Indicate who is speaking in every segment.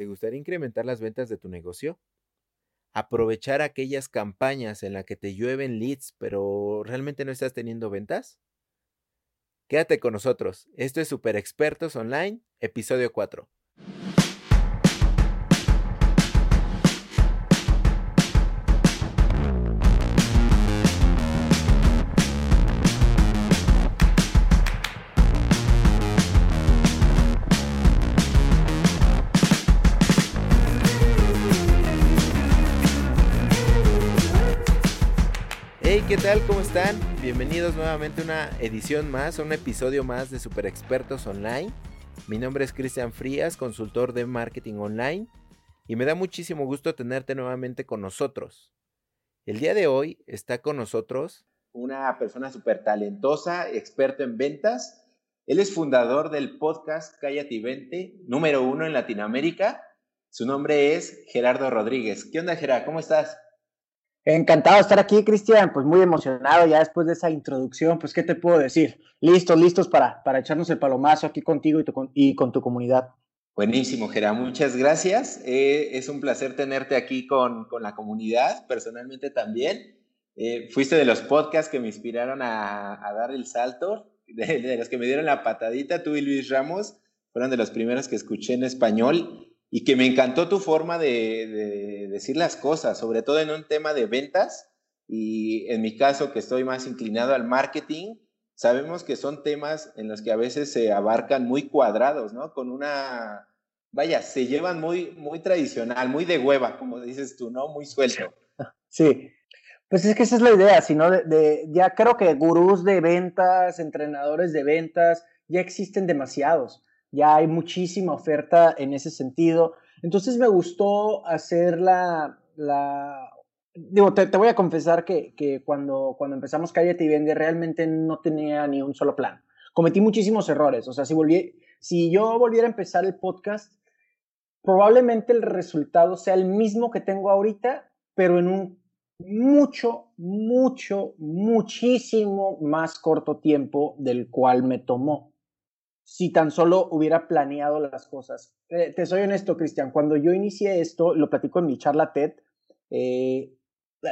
Speaker 1: ¿Te gustaría incrementar las ventas de tu negocio? ¿Aprovechar aquellas campañas en las que te llueven leads, pero realmente no estás teniendo ventas? Quédate con nosotros. Esto es Super Expertos Online, episodio 4. ¿Qué tal? ¿Cómo están? Bienvenidos nuevamente a una edición más, a un episodio más de Super Expertos Online. Mi nombre es Cristian Frías, consultor de marketing online, y me da muchísimo gusto tenerte nuevamente con nosotros. El día de hoy está con nosotros una persona súper talentosa, experto en ventas. Él es fundador del podcast Cállate y Vente, número uno en Latinoamérica. Su nombre es Gerardo Rodríguez. ¿Qué onda, Gerardo? ¿Cómo estás?
Speaker 2: Encantado de estar aquí, Cristian, pues muy emocionado ya después de esa introducción, pues qué te puedo decir, listos, listos para, para echarnos el palomazo aquí contigo y, con tu comunidad.
Speaker 1: Buenísimo, Gera, muchas gracias. Eh, es un placer tenerte aquí con, la comunidad, personalmente también. Eh, fuiste de los podcasts que me inspiraron a, dar el salto, de, los que me dieron la patadita, tú y Luis Ramos, fueron de los primeros que escuché en español y que me encantó tu forma de, decir las cosas, sobre todo en un tema de ventas y en mi caso que estoy más inclinado al marketing, sabemos que son temas en los que a veces se abarcan muy cuadrados, ¿no? Con una, vaya, se llevan muy, muy tradicional, muy de hueva, como dices tú, ¿no? Muy suelto.
Speaker 2: Sí. Pues es que esa es la idea, sino de, ya creo que gurús de ventas, entrenadores de ventas, ya existen demasiados ya hay muchísima oferta en ese sentido. Entonces me gustó hacer la, digo, te, voy a confesar que, que, cuando, cuando empezamos Cállate y realmente no tenía ni un solo plan. Cometí muchísimos errores, o sea, si, volví, si yo volviera a empezar el podcast, probablemente el resultado sea el mismo que tengo ahorita, pero en un mucho, mucho, muchísimo más corto tiempo del cual me tomó si tan solo hubiera planeado las cosas. Eh, te soy honesto, Cristian, cuando yo inicié esto, lo platico en mi charla TED, eh,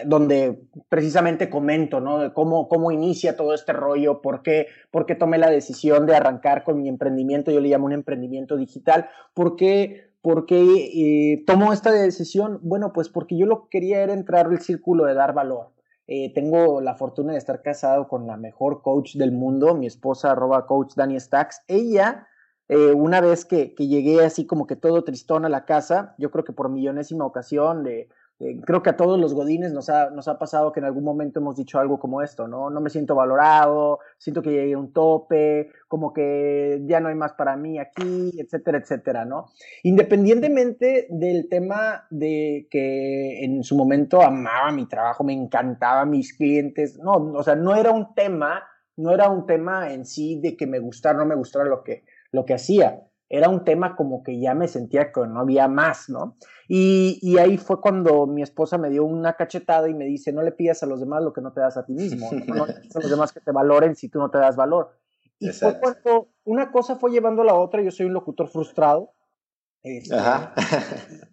Speaker 2: donde precisamente comento, ¿no? De cómo, cómo inicia todo este rollo, por qué, por qué tomé la decisión de arrancar con mi emprendimiento, yo le llamo un emprendimiento digital, por qué, por qué eh, tomo esta decisión, bueno, pues porque yo lo que quería era entrar al círculo de dar valor. Eh, tengo la fortuna de estar casado con la mejor coach del mundo, mi esposa arroba coach Dani Stacks. Ella, eh, una vez que, que, llegué así como que todo tristón a la casa, yo creo que por millonésima ocasión de eh, creo que a todos los godines nos ha, nos ha pasado que en algún momento hemos dicho algo como esto, ¿no? No me siento valorado, siento que llegué a un tope, como que ya no hay más para mí aquí, etcétera, etcétera, ¿no? Independientemente del tema de que en su momento amaba mi trabajo, me encantaba mis clientes, no, o sea, no era un tema, no era un tema en sí de que me gustara o no me gustara lo que, lo que hacía era un tema como que ya me sentía que no había más, ¿no? Y, ahí fue cuando mi esposa me dio una cachetada y me dice, no le pidas a los demás lo que no te das a ti mismo, no, no le pidas a los demás que te valoren si tú no te das valor. Y fue cuando una cosa fue llevando a la otra, yo soy un locutor frustrado. Este, Ajá.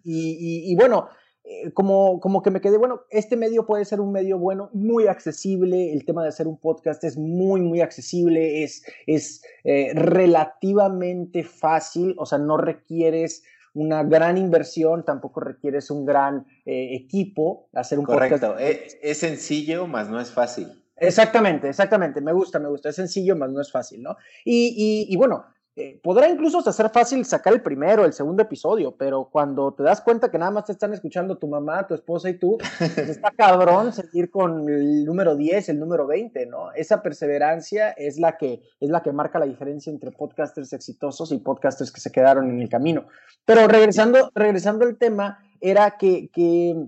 Speaker 2: y, y bueno, eh, como, como que me quedé, bueno, este medio puede ser un medio bueno, muy accesible, el tema de hacer un podcast es muy, muy accesible, es, es eh, relativamente fácil, o sea, no requieres una gran inversión, tampoco requieres un gran eh, equipo, hacer un
Speaker 1: Correcto. Es, es sencillo, más no es fácil.
Speaker 2: Exactamente, exactamente, me gusta, me gusta, es sencillo, más no es fácil, ¿no? Y, y, y bueno, eh, podrá incluso ser fácil sacar el primero, el segundo episodio, pero cuando te das cuenta que nada más te están escuchando tu mamá, tu esposa y tú, pues está cabrón seguir con el número 10, el número 20, ¿no? Esa perseverancia es la que es la que marca la diferencia entre podcasters exitosos y podcasters que se quedaron en el camino. Pero regresando, regresando al tema, era que, que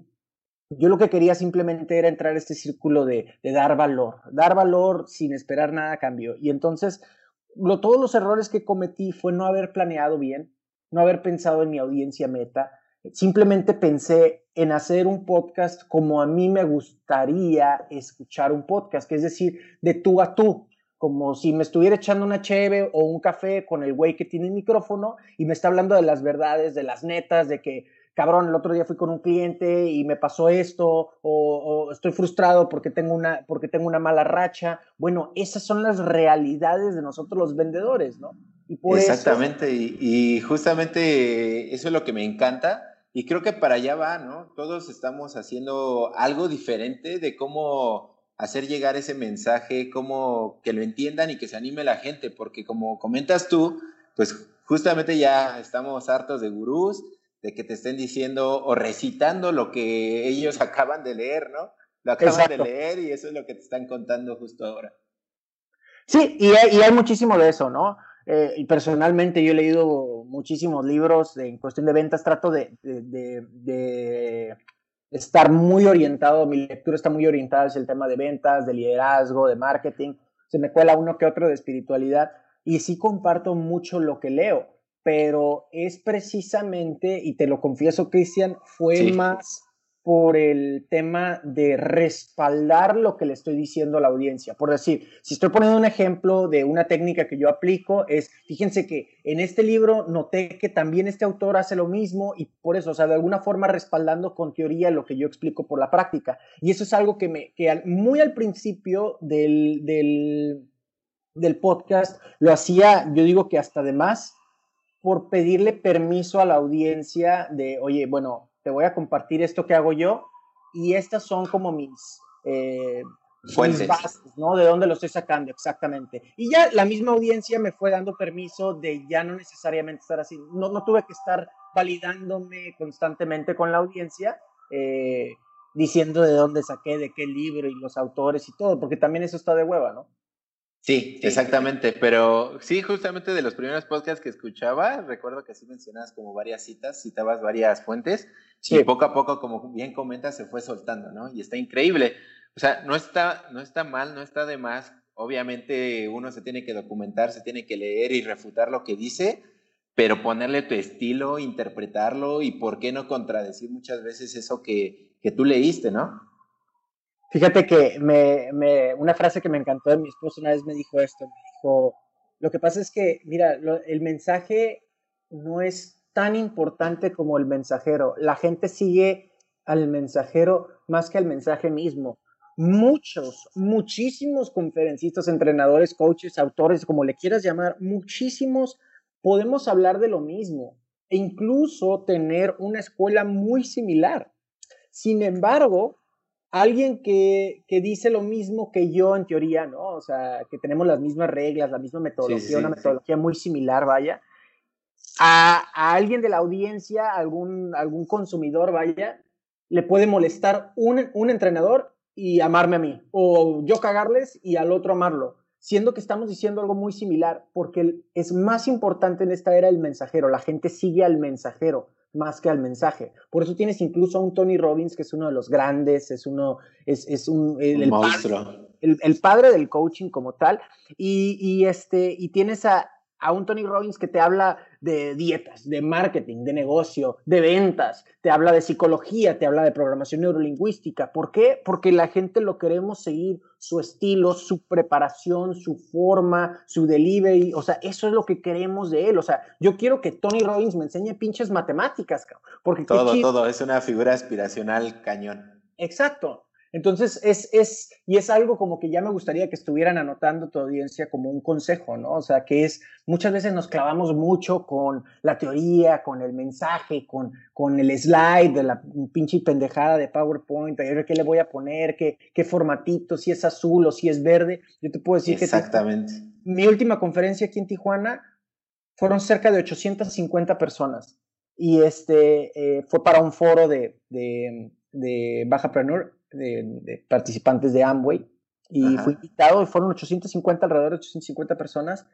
Speaker 2: yo lo que quería simplemente era entrar a este círculo de, de, dar valor, dar valor sin esperar nada a cambio. Y entonces todos los errores que cometí fue no haber planeado bien, no haber pensado en mi audiencia meta. Simplemente pensé en hacer un podcast como a mí me gustaría escuchar un podcast, que es decir, de tú a tú. como si me estuviera echando una cheve o un café con el güey que tiene el micrófono y me está hablando de las verdades, de las netas, de que, cabrón, el otro día fui con un cliente y me pasó esto, o, estoy frustrado porque tengo, una, porque tengo una mala racha. Bueno, esas son las realidades de nosotros los vendedores, ¿no?
Speaker 1: Exactamente, y, justamente eso es lo que me encanta. Y creo que para allá va, ¿no? Todos estamos haciendo algo diferente de cómo hacer llegar ese mensaje, cómo que lo entiendan y que se anime la gente, porque como comentas tú, pues justamente ya estamos hartos de gurús, de que te estén diciendo o recitando lo que ellos acaban de leer, ¿no? Lo acaban de leer y eso es lo que te están contando justo ahora.
Speaker 2: Sí, y hay, muchísimo de eso, ¿no? Eh, y personalmente yo he leído muchísimos libros en cuestión de ventas, trato de estar muy orientado, mi lectura está muy orientada hacia el tema de ventas, de liderazgo, de marketing, se me cuela uno que otro de espiritualidad y sí comparto mucho lo que leo, pero es precisamente, y te lo confieso Cristian, fue más por el tema de respaldar lo que le estoy diciendo a la audiencia. Por decir, si estoy poniendo un ejemplo de una técnica que yo aplico, es, fíjense que en este libro noté que también este autor hace lo mismo y por eso, o sea, de alguna forma respaldando con teoría lo que yo explico por la práctica. Y eso es algo que, me, que muy al principio del, del, del podcast lo hacía, yo digo que hasta de más, por pedirle permiso a la audiencia de, oye, bueno, te voy a compartir esto que hago yo y estas son como mis, eh, bases, ¿no? De dónde lo estoy sacando exactamente. Y ya la misma audiencia me fue dando permiso de ya no necesariamente estar así, no, no tuve que estar validándome constantemente con la audiencia, eh, diciendo de dónde saqué, de qué libro y los autores y todo, porque también eso está de hueva, ¿no?
Speaker 1: Sí, exactamente, pero sí, justamente de los primeros podcasts que escuchaba, recuerdo que sí mencionabas como varias citas, citabas varias fuentes, y poco a poco, como bien comentas, se fue soltando, ¿no? Y está increíble. O sea, no está, no está mal, no está de más. Obviamente uno se tiene que documentar, se tiene que leer y refutar lo que dice, pero ponerle tu estilo, interpretarlo y por qué no contradecir muchas veces eso que, que tú leíste, ¿no?
Speaker 2: Fíjate que me, una frase que me encantó de mi esposo una vez me dijo esto, me dijo, lo que pasa es que, mira, el mensaje no es tan importante como el mensajero. La gente sigue al mensajero más que al mensaje mismo. Muchos, muchísimos conferencistas, entrenadores, coaches, autores, como le quieras llamar, muchísimos podemos hablar de lo mismo e incluso tener una escuela muy similar. Sin embargo, alguien que, que, dice lo mismo que yo en teoría, ¿no? O sea, que tenemos las mismas reglas, la misma metodología, una metodología muy similar, vaya. A, a, alguien de la audiencia, algún, algún consumidor, vaya, le puede molestar un, un entrenador y amarme a mí, o yo cagarles y al otro amarlo, siendo que estamos diciendo algo muy similar, porque es más importante en esta era el mensajero, la gente sigue al mensajero más que al mensaje. Por eso tienes incluso a un Tony Robbins, que es uno de los grandes, es uno, es, es un, el, monstruo. Padre, el, padre del coaching como tal, y, y, este, y tienes a, a un Tony Robbins que te habla de dietas, de marketing, de negocio, de ventas, te habla de psicología, te habla de programación neurolingüística. ¿Por qué? Porque la gente lo queremos seguir su estilo, su preparación, su forma, su delivery, o sea, eso es lo que queremos de él. O sea, yo quiero que Tony Robbins me enseñe pinches matemáticas, porque
Speaker 1: todo, todo, es una figura aspiracional cañón.
Speaker 2: Exacto. Entonces, es, es, y es algo como que ya me gustaría que estuvieran anotando tu audiencia como un consejo, ¿no? O sea, que es, muchas veces nos clavamos mucho con la teoría, con el mensaje, con, con el slide de la pinche pendejada de PowerPoint, qué le voy a poner, qué, qué formatito, si es azul o si es verde. Yo te puedo decir
Speaker 1: que... Exactamente.
Speaker 2: Mi última conferencia aquí en Tijuana fueron cerca de 850 personas y este eh, fue para un foro de, de, de Bajapreneur de, participantes de Amway y fui invitado y fueron 850, alrededor de 850 personas.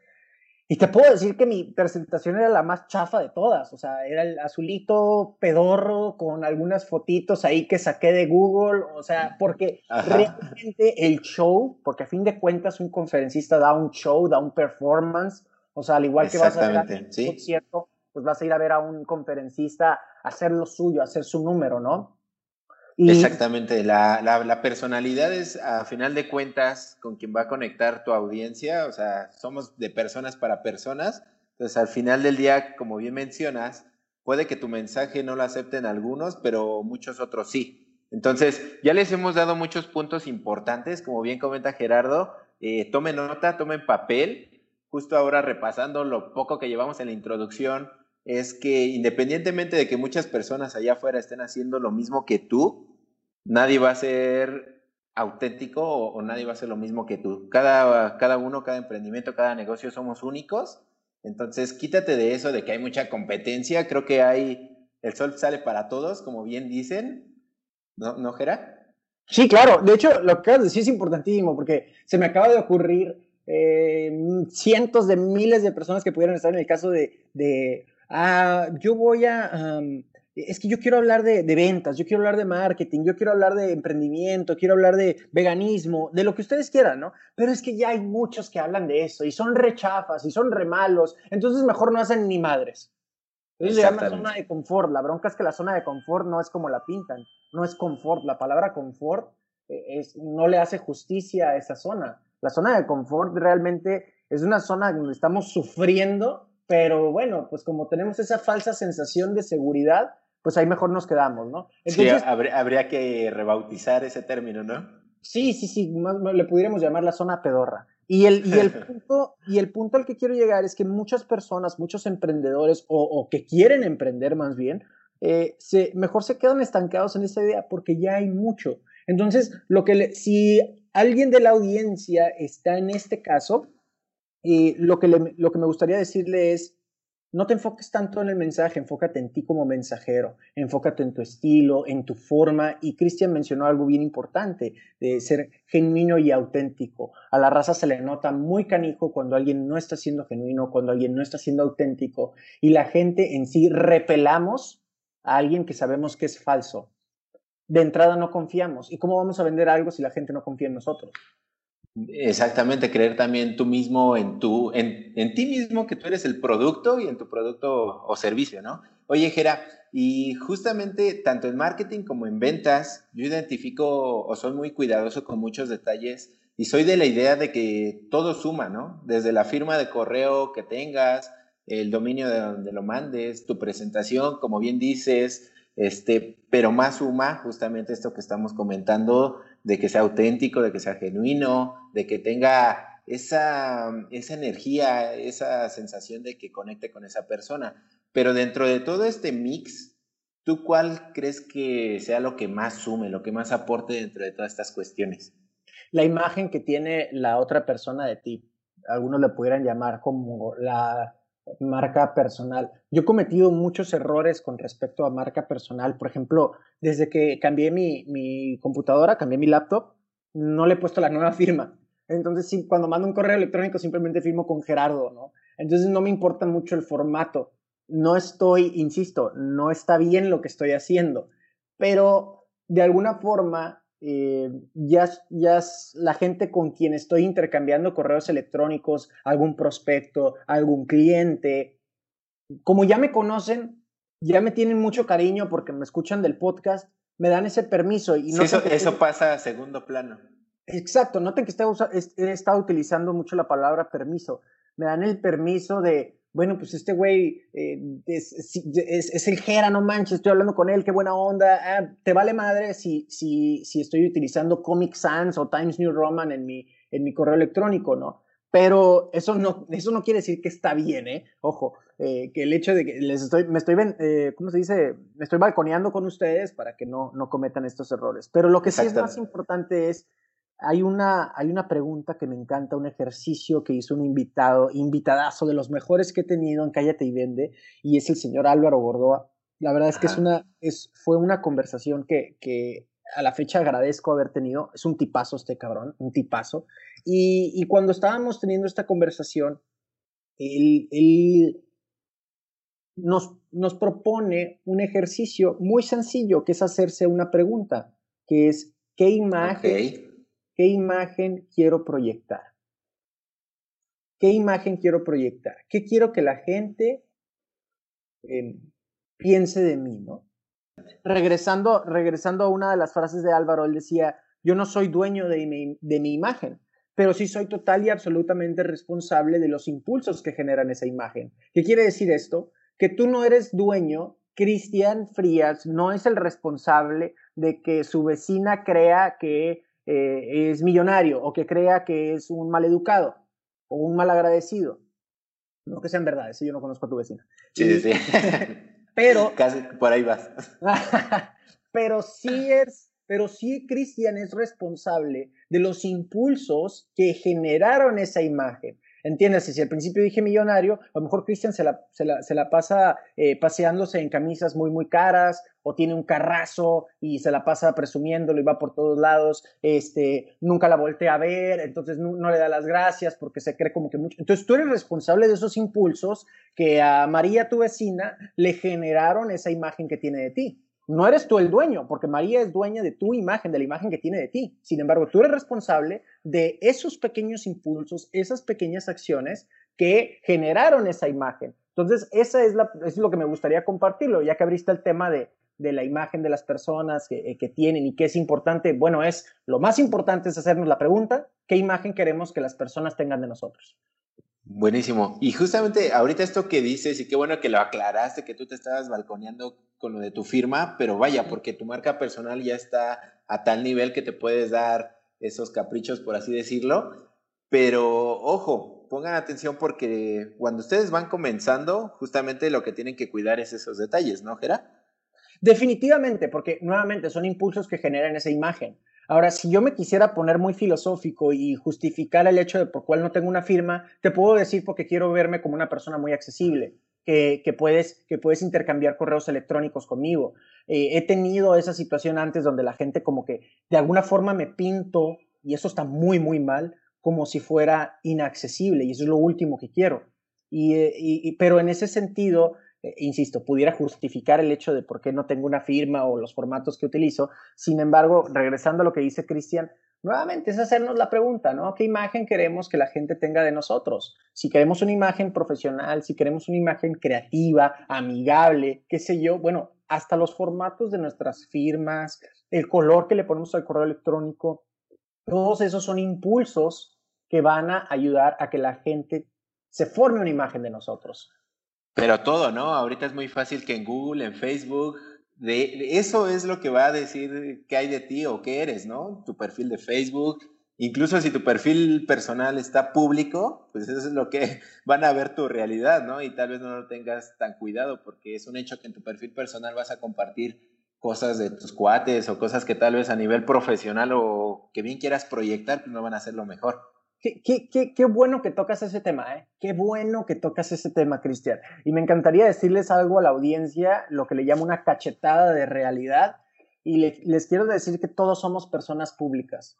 Speaker 2: Y te puedo decir que mi presentación era la más chafa de todas, o sea, era el azulito pedorro con algunas fotitos ahí que saqué de Google, o sea, porque realmente el show, porque a fin de cuentas un conferencista da un show, da un performance, o sea, al igual que vas a ver a un concierto, pues vas a ir a ver a un conferencista hacer lo suyo, hacer su número, ¿no?
Speaker 1: Exactamente, la, la, personalidad es a final de cuentas con quien va a conectar tu audiencia, o sea, somos de personas para personas, entonces al final del día, como bien mencionas, puede que tu mensaje no lo acepten algunos, pero muchos otros sí. Entonces, ya les hemos dado muchos puntos importantes, como bien comenta Gerardo, eh, tomen nota, tomen papel, justo ahora repasando lo poco que llevamos en la introducción, es que independientemente de que muchas personas allá afuera estén haciendo lo mismo que tú, nadie va a ser auténtico o, nadie va a hacer lo mismo que tú. Cada, cada uno, cada emprendimiento, cada negocio somos únicos. Entonces, quítate de eso, de que hay mucha competencia. Creo que hay, el sol sale para todos, como bien dicen. ¿No, ¿no Gera?
Speaker 2: Sí, claro. De hecho, lo que acabas de decir es importantísimo porque se me acaba de ocurrir eh, cientos de miles de personas que pudieran estar en el caso de ah, yo voy a, es que yo quiero hablar de, ventas, yo quiero hablar de marketing, yo quiero hablar de emprendimiento, quiero hablar de veganismo, de lo que ustedes quieran, ¿no? Pero es que ya hay muchos que hablan de eso y son rechafas y son remalos, entonces mejor no hacen ni madres. Eso se llama zona de confort. La bronca es que la zona de confort no es como la pintan, no es confort. La palabra confort eh, es, no le hace justicia a esa zona. La zona de confort realmente es una zona donde estamos sufriendo pero bueno, pues como tenemos esa falsa sensación de seguridad, pues ahí mejor nos quedamos, ¿no?
Speaker 1: sí, habría, que rebautizar ese término, ¿no?
Speaker 2: Sí, sí, sí, le pudiéramos llamar la zona pedorra. Y el, y el, punto, y el punto al que quiero llegar es que muchas personas, muchos emprendedores o, que quieren emprender más bien, eh, se, mejor se quedan estancados en esa idea porque ya hay mucho. Entonces, lo que si alguien de la audiencia está en este caso, y lo que, lo que me gustaría decirle es, no te enfoques tanto en el mensaje, enfócate en ti como mensajero, enfócate en tu estilo, en tu forma. Y Cristian mencionó algo bien importante, de ser genuino y auténtico. A la raza se le nota muy canijo cuando alguien no está siendo genuino, cuando alguien no está siendo auténtico. Y la gente en sí repelamos a alguien que sabemos que es falso. De entrada no confiamos. ¿Y cómo vamos a vender algo si la gente no confía en nosotros?
Speaker 1: Exactamente, creer también tú mismo en, tu, en, en, ti mismo, que tú eres el producto y en tu producto o servicio, ¿no? Oye, Jera, y justamente tanto en marketing como en ventas, yo identifico o soy muy cuidadoso con muchos detalles y soy de la idea de que todo suma, ¿no? Desde la firma de correo que tengas, el dominio de donde lo mandes, tu presentación, como bien dices, este, pero más suma justamente esto que estamos comentando de que sea auténtico, de que sea genuino, de que tenga esa, esa energía, esa sensación de que conecte con esa persona. Pero dentro de todo este mix, ¿tú cuál crees que sea lo que más sume, lo que más aporte dentro de todas estas cuestiones?
Speaker 2: La imagen que tiene la otra persona de ti. Algunos le pudieran llamar como la marca personal. Yo he cometido muchos errores con respecto a marca personal. Por ejemplo, desde que cambié mi, mi computadora, cambié mi laptop, no le he puesto la nueva firma. Entonces, sí, cuando mando un correo electrónico simplemente firmo con Gerardo, ¿no? Entonces no me importa mucho el formato. No estoy, insisto, no está bien lo que estoy haciendo, pero de alguna forma eh, ya, ya la gente con quien estoy intercambiando correos electrónicos, algún prospecto, algún cliente, como ya me conocen, ya me tienen mucho cariño porque me escuchan del podcast, me dan ese permiso. Y
Speaker 1: no eso, eso pasa a segundo plano.
Speaker 2: Exacto, noten que he estado utilizando mucho la palabra permiso. Me dan el permiso de, bueno, pues este güey eh, es, el Jera, no manches, estoy hablando con él, qué buena onda. Ah, te vale madre si, si, si estoy utilizando Comic Sans o Times New Roman en mi, en mi correo electrónico, ¿no? Pero eso no, eso no quiere decir que está bien, ¿eh? Ojo, eh, que el hecho de que les estoy, me estoy, eh, ¿cómo se dice? Me estoy balconeando con ustedes para que no, no cometan estos errores. Pero lo que sí es más importante es hay una, hay una pregunta que me encanta, un ejercicio que hizo un invitado, invitadazo de los mejores que he tenido en Cállate y Vende, y es el señor Álvaro Gordoa. La verdad es que es una, es, fue una conversación que, que a la fecha agradezco haber tenido. Es un tipazo este cabrón, un tipazo. Y, y cuando estábamos teniendo esta conversación, él, él nos, nos propone un ejercicio muy sencillo, que es hacerse una pregunta, que es, ¿qué imagen ¿Qué imagen quiero proyectar? ¿Qué imagen quiero proyectar? ¿Qué quiero que la gente em, piense de mí, no? regresando, regresando a una de las frases de Álvaro, él decía, yo no soy dueño de mi, de mi imagen, pero sí soy total y absolutamente responsable de los impulsos que generan esa imagen. ¿Qué quiere decir esto? Que tú no eres dueño, Cristian Frías no es el responsable de que su vecina crea que eh, es millonario o que crea que es un maleducado o un malagradecido. No que sean verdades, yo no conozco a tu vecina.
Speaker 1: Sí, sí,
Speaker 2: Pero.
Speaker 1: Casi por ahí vas.
Speaker 2: pero sí es, pero sí Cristian es responsable de los impulsos que generaron esa imagen. ¿Entiendes? Si al principio dije millonario, a lo mejor Cristian se la, se, la, se la, pasa eh, paseándose en camisas muy, muy caras o tiene un carrazo y se la pasa presumiéndolo y va por todos lados, este, nunca la voltea a ver, entonces no, no le da las gracias porque se cree como que mucho. Entonces tú eres responsable de esos impulsos que a María, tu vecina, le generaron esa imagen que tiene de ti. No eres tú el dueño, porque María es dueña de tu imagen, de la imagen que tiene de ti. Sin embargo, tú eres responsable de esos pequeños impulsos, esas pequeñas acciones que generaron esa imagen. Entonces, esa es, la, es lo que me gustaría compartirlo, ya que abriste el tema de, de la imagen de las personas que, eh, que, tienen y qué es importante. Bueno, es lo más importante es hacernos la pregunta, ¿qué imagen queremos que las personas tengan de nosotros?
Speaker 1: Buenísimo. Y justamente ahorita esto que dices, y qué bueno que lo aclaraste, que tú te estabas balconeando con lo de tu firma, pero vaya, porque tu marca personal ya está a tal nivel que te puedes dar esos caprichos, por así decirlo. Pero ojo, pongan atención porque cuando ustedes van comenzando, justamente lo que tienen que cuidar es esos detalles, ¿no, Gera?
Speaker 2: Definitivamente, porque nuevamente son impulsos que generan esa imagen. Ahora, si yo me quisiera poner muy filosófico y justificar el hecho de por cuál no tengo una firma, te puedo decir porque quiero verme como una persona muy accesible, que, puedes, que puedes intercambiar correos electrónicos conmigo. Eh, he tenido esa situación antes donde la gente como que de alguna forma me pinto, y eso está muy, muy mal, como si fuera inaccesible, y eso es lo último que quiero. Y, eh, pero en ese sentido, insisto, pudiera justificar el hecho de por qué no tengo una firma o los formatos que utilizo. Sin embargo, regresando a lo que dice Cristian, nuevamente es hacernos la pregunta, ¿no? ¿Qué imagen queremos que la gente tenga de nosotros? Si queremos una imagen profesional, si queremos una imagen creativa, amigable, qué sé yo, bueno, hasta los formatos de nuestras firmas, el color que le ponemos al correo electrónico, todos esos son impulsos que van a ayudar a que la gente se forme una imagen de nosotros.
Speaker 1: Pero todo, ¿no? Ahorita es muy fácil que en Google, en Facebook, de, eso es lo que va a decir qué hay de ti o qué eres, ¿no? Tu perfil de Facebook, incluso si tu perfil personal está público, pues eso es lo que van a ver tu realidad, ¿no? Y tal vez no lo tengas tan cuidado porque es un hecho que en tu perfil personal vas a compartir cosas de tus cuates o cosas que tal vez a nivel profesional o que bien quieras proyectar, pues no van a ser lo mejor.
Speaker 2: Qué, qué, qué, bueno que tocas ese tema, ¿eh? Qué bueno que tocas ese tema, Cristian. Y me encantaría decirles algo a la audiencia, lo que le llamo una cachetada de realidad. Y le, les quiero decir que todos somos personas públicas.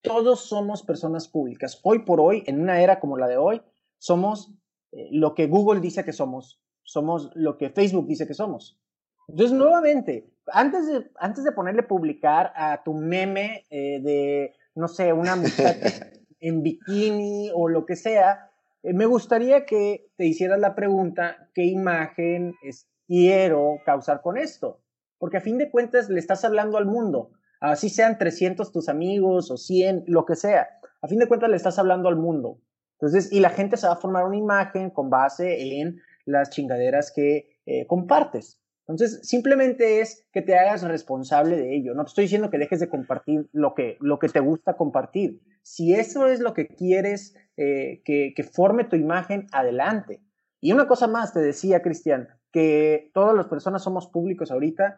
Speaker 2: Todos somos personas públicas. Hoy por hoy, en una era como la de hoy, somos eh, lo que Google dice que somos. Somos lo que Facebook dice que somos. Entonces, nuevamente, antes de, antes de ponerle publicar a tu meme eh, de, no sé, una muchacha en bikini o lo que sea, eh, me gustaría que te hicieras la pregunta, ¿qué imagen quiero causar con esto? Porque a fin de cuentas le estás hablando al mundo, así sean 300 tus amigos o 100, lo que sea, a fin de cuentas le estás hablando al mundo. Entonces, y la gente se va a formar una imagen con base en las chingaderas que eh, compartes. Entonces, simplemente es que te hagas responsable de ello. No te estoy diciendo que dejes de compartir lo que, lo que te gusta compartir. Si eso es lo que quieres eh, que, que forme tu imagen, adelante. Y una cosa más, te decía, Cristian, que todas las personas somos públicos ahorita,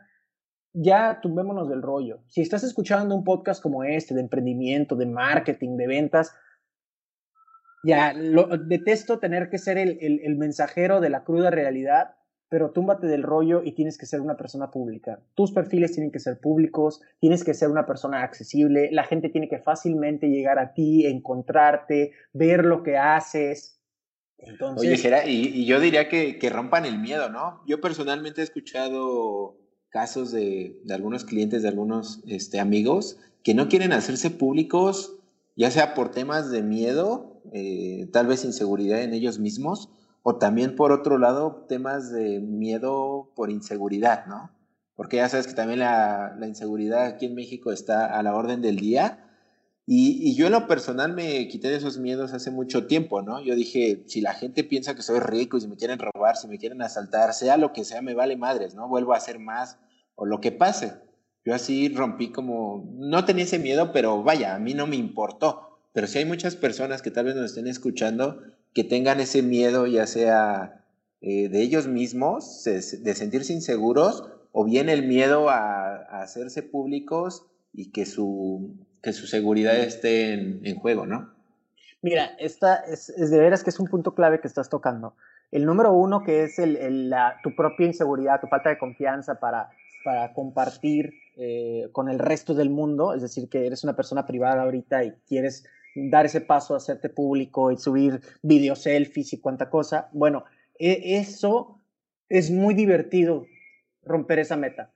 Speaker 2: ya tumbémonos del rollo. Si estás escuchando un podcast como este, de emprendimiento, de marketing, de ventas, ya lo, detesto tener que ser el, el, el mensajero de la cruda realidad pero túmbate del rollo y tienes que ser una persona pública. Tus perfiles tienen que ser públicos, tienes que ser una persona accesible, la gente tiene que fácilmente llegar a ti, encontrarte, ver lo que haces.
Speaker 1: Entonces... Oye, y, yo diría que, que, rompan el miedo, ¿no? Yo personalmente he escuchado casos de, de algunos clientes, de algunos este, amigos, que no quieren hacerse públicos, ya sea por temas de miedo, eh, tal vez inseguridad en ellos mismos, o también por otro lado temas de miedo por inseguridad, ¿no? porque ya sabes que también la, inseguridad aquí en México está a la orden del día. Y, y, yo en lo personal me quité de esos miedos hace mucho tiempo, ¿no? Yo dije, si la gente piensa que soy rico y si me quieren robar, si me quieren asaltar, sea lo que sea, me vale madres, ¿no? Vuelvo a hacer más o lo que pase. Yo así rompí como, no tenía ese miedo, pero vaya, a mí no me importó. Pero si hay muchas personas que tal vez nos estén escuchando que tengan ese miedo, ya sea eh, de ellos mismos, de, sentirse inseguros, o bien el miedo a, hacerse públicos y que su, que su seguridad esté en, juego, ¿no?
Speaker 2: Mira, esta es, de veras que es un punto clave que estás tocando. El número uno, que es el, la, tu propia inseguridad, tu falta de confianza para, para compartir eh, con el resto del mundo, es decir, que eres una persona privada ahorita y quieres dar ese paso hacerte público y subir video selfies y cuánta cosa. Bueno, e, eso es muy divertido romper esa meta